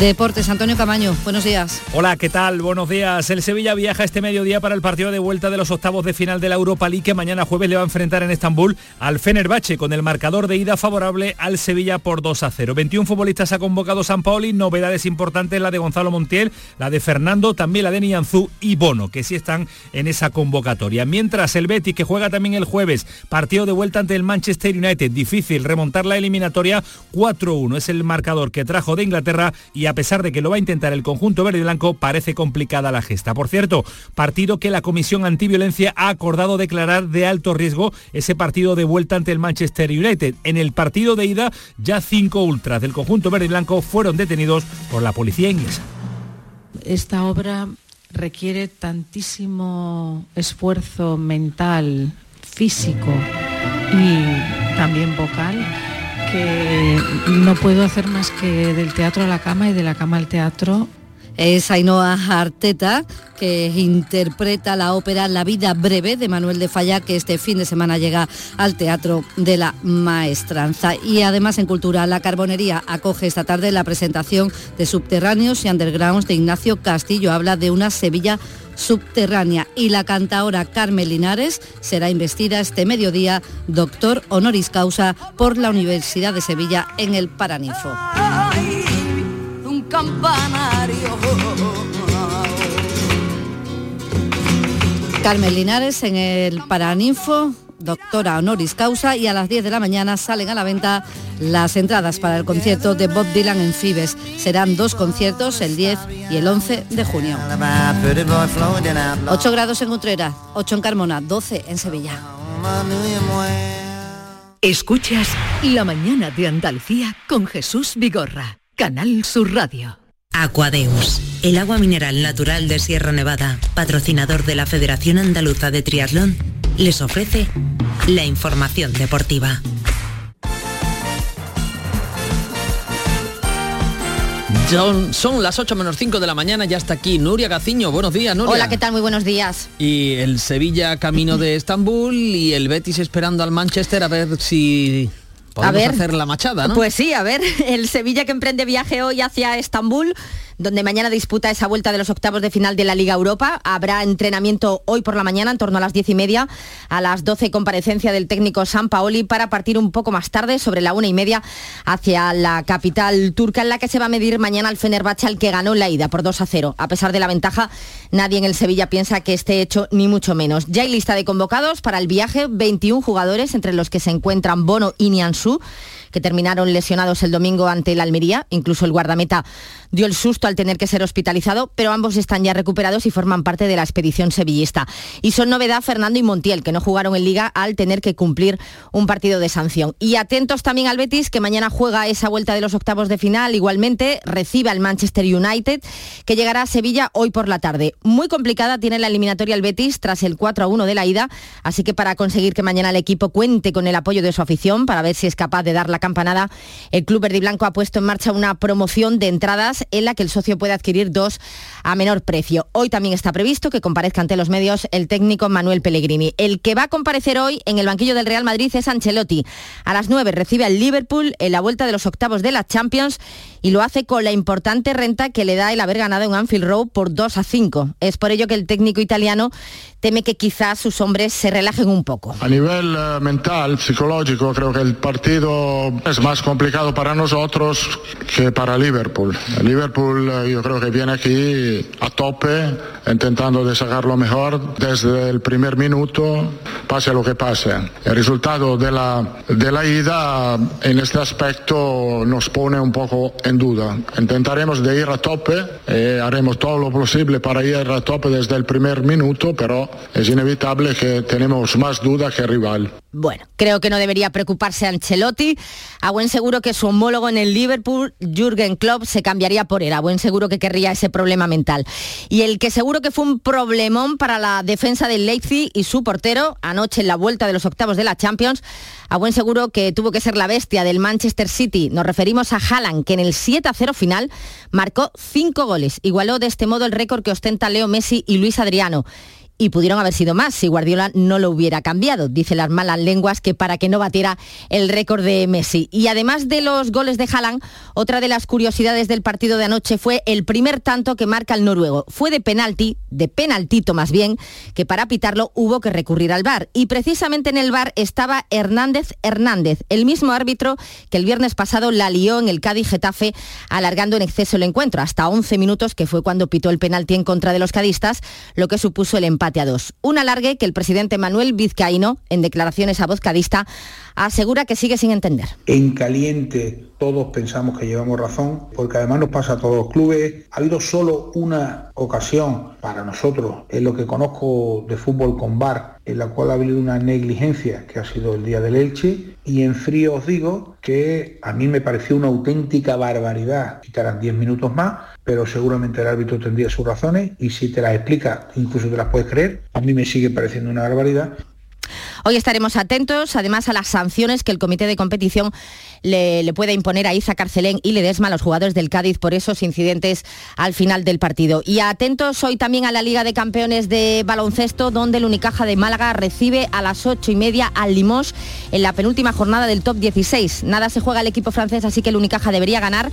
Deportes, Antonio Camaño, buenos días. Hola, ¿qué tal? Buenos días. El Sevilla viaja este mediodía para el partido de vuelta de los octavos de final de la Europa League que mañana jueves le va a enfrentar en Estambul al Fenerbahce con el marcador de ida favorable al Sevilla por 2 a 0. 21 futbolistas ha convocado San Paoli, novedades importantes la de Gonzalo Montiel, la de Fernando, también la de Nianzú y Bono, que sí están en esa convocatoria. Mientras el Betis, que juega también el jueves, partido de vuelta ante el Manchester United, difícil remontar la eliminatoria 4-1, es el marcador que trajo de Inglaterra y a pesar de que lo va a intentar el conjunto verde y blanco, parece complicada la gesta. Por cierto, partido que la Comisión Antiviolencia ha acordado declarar de alto riesgo ese partido de vuelta ante el Manchester United. En el partido de ida, ya cinco ultras del conjunto verde y blanco fueron detenidos por la policía inglesa. Esta obra requiere tantísimo esfuerzo mental, físico y también vocal que no puedo hacer más que del teatro a la cama y de la cama al teatro Es Ainhoa Arteta, que interpreta la ópera La vida breve de Manuel de Falla, que este fin de semana llega al Teatro de la Maestranza. Y además en Cultura, la Carbonería acoge esta tarde la presentación de Subterráneos y Undergrounds de Ignacio Castillo. Habla de una Sevilla subterránea y la cantaora Carmen Linares será investida este mediodía doctor honoris causa por la Universidad de Sevilla en el Paraninfo campanario. Carmen Linares en el Paraninfo, doctora honoris causa y a las 10 de la mañana salen a la venta las entradas para el concierto de Bob Dylan en Fibes. Serán dos conciertos, el 10 y el 11 de junio. 8 grados en Utrera, 8 en Carmona, 12 en Sevilla. Escuchas La mañana de Andalucía con Jesús Vigorra. Canal Sur Radio. Aquadeus, el agua mineral natural de Sierra Nevada, patrocinador de la Federación Andaluza de Triatlón, les ofrece la información deportiva. Son, son, las 8 menos 5 de la mañana, ya está aquí Nuria Gaciño. Buenos días, Nuria. Hola, ¿qué tal? Muy buenos días. Y el Sevilla camino de Estambul y el Betis esperando al Manchester a ver si a ver, hacer la machada, ¿no? Pues sí, a ver, el Sevilla que emprende viaje hoy hacia Estambul donde mañana disputa esa vuelta de los octavos de final de la Liga Europa. Habrá entrenamiento hoy por la mañana, en torno a las diez y media, a las 12 comparecencia del técnico San Paoli para partir un poco más tarde, sobre la una y media, hacia la capital turca, en la que se va a medir mañana al Fenerbahce, al que ganó la ida por 2 a 0. A pesar de la ventaja, nadie en el Sevilla piensa que esté hecho ni mucho menos. Ya hay lista de convocados para el viaje, 21 jugadores, entre los que se encuentran Bono y Niansu que terminaron lesionados el domingo ante el Almería. Incluso el guardameta dio el susto al tener que ser hospitalizado, pero ambos están ya recuperados y forman parte de la expedición sevillista. Y son novedad Fernando y Montiel, que no jugaron en liga al tener que cumplir un partido de sanción. Y atentos también al Betis, que mañana juega esa vuelta de los octavos de final. Igualmente recibe al Manchester United, que llegará a Sevilla hoy por la tarde. Muy complicada tiene la eliminatoria el Betis tras el 4 a 1 de la ida, así que para conseguir que mañana el equipo cuente con el apoyo de su afición, para ver si es capaz de dar la campanada, el Club Verde y Blanco ha puesto en marcha una promoción de entradas en la que el socio puede adquirir dos a menor precio. Hoy también está previsto que comparezca ante los medios el técnico Manuel Pellegrini. El que va a comparecer hoy en el banquillo del Real Madrid es Ancelotti. A las 9 recibe al Liverpool en la vuelta de los octavos de la Champions y lo hace con la importante renta que le da el haber ganado en Anfield Road por 2 a 5. Es por ello que el técnico italiano teme que quizás sus hombres se relajen un poco. A nivel uh, mental, psicológico, creo que el partido es más complicado para nosotros que para Liverpool. Liverpool uh, yo creo que viene aquí a tope, intentando de sacar lo mejor desde el primer minuto, pase lo que pase. El resultado de la, de la ida en este aspecto nos pone un poco en duda. Intentaremos de ir a tope, eh, haremos todo lo posible para ir a tope desde el primer minuto, pero es inevitable que tenemos más duda que rival. Bueno, creo que no debería preocuparse Ancelotti. A buen seguro que su homólogo en el Liverpool, Jürgen Klopp, se cambiaría por él. A buen seguro que querría ese problema mental. Y el que seguro que fue un problemón para la defensa del Leipzig y su portero, anoche en la vuelta de los octavos de la Champions, a buen seguro que tuvo que ser la bestia del Manchester City. Nos referimos a Haaland, que en el 7-0 final marcó cinco goles. Igualó de este modo el récord que ostenta Leo Messi y Luis Adriano y pudieron haber sido más si Guardiola no lo hubiera cambiado. Dice las malas lenguas que para que no batiera el récord de Messi. Y además de los goles de Haaland, otra de las curiosidades del partido de anoche fue el primer tanto que marca el noruego. Fue de penalti, de penaltito más bien, que para pitarlo hubo que recurrir al VAR. Y precisamente en el VAR estaba Hernández Hernández, el mismo árbitro que el viernes pasado la lió en el Cádiz Getafe, alargando en exceso el encuentro, hasta 11 minutos, que fue cuando pitó el penalti en contra de los cadistas, lo que supuso el empate un alargue que el presidente Manuel Vizcaíno, en declaraciones a voz cadista, asegura que sigue sin entender. En caliente todos pensamos que llevamos razón, porque además nos pasa a todos los clubes. Ha habido solo una ocasión para nosotros, en lo que conozco de fútbol con VAR, en la cual ha habido una negligencia, que ha sido el día del Elche, y en frío os digo que a mí me pareció una auténtica barbaridad. Quitarán 10 minutos más, pero seguramente el árbitro tendría sus razones y si te las explica, incluso te las puedes creer. A mí me sigue pareciendo una barbaridad. Hoy estaremos atentos además a las sanciones que el comité de competición le, le pueda imponer a Isa Carcelén y Ledesma a los jugadores del Cádiz por esos incidentes al final del partido. Y atentos hoy también a la Liga de Campeones de Baloncesto, donde el Unicaja de Málaga recibe a las ocho y media al Limos en la penúltima jornada del top 16. Nada se juega el equipo francés, así que el Unicaja debería ganar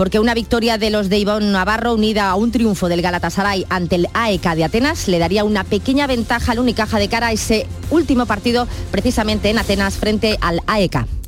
porque una victoria de los de Ivón Navarro unida a un triunfo del Galatasaray ante el AEK de Atenas le daría una pequeña ventaja al Unicaja de cara a ese último partido precisamente en Atenas frente al AEK.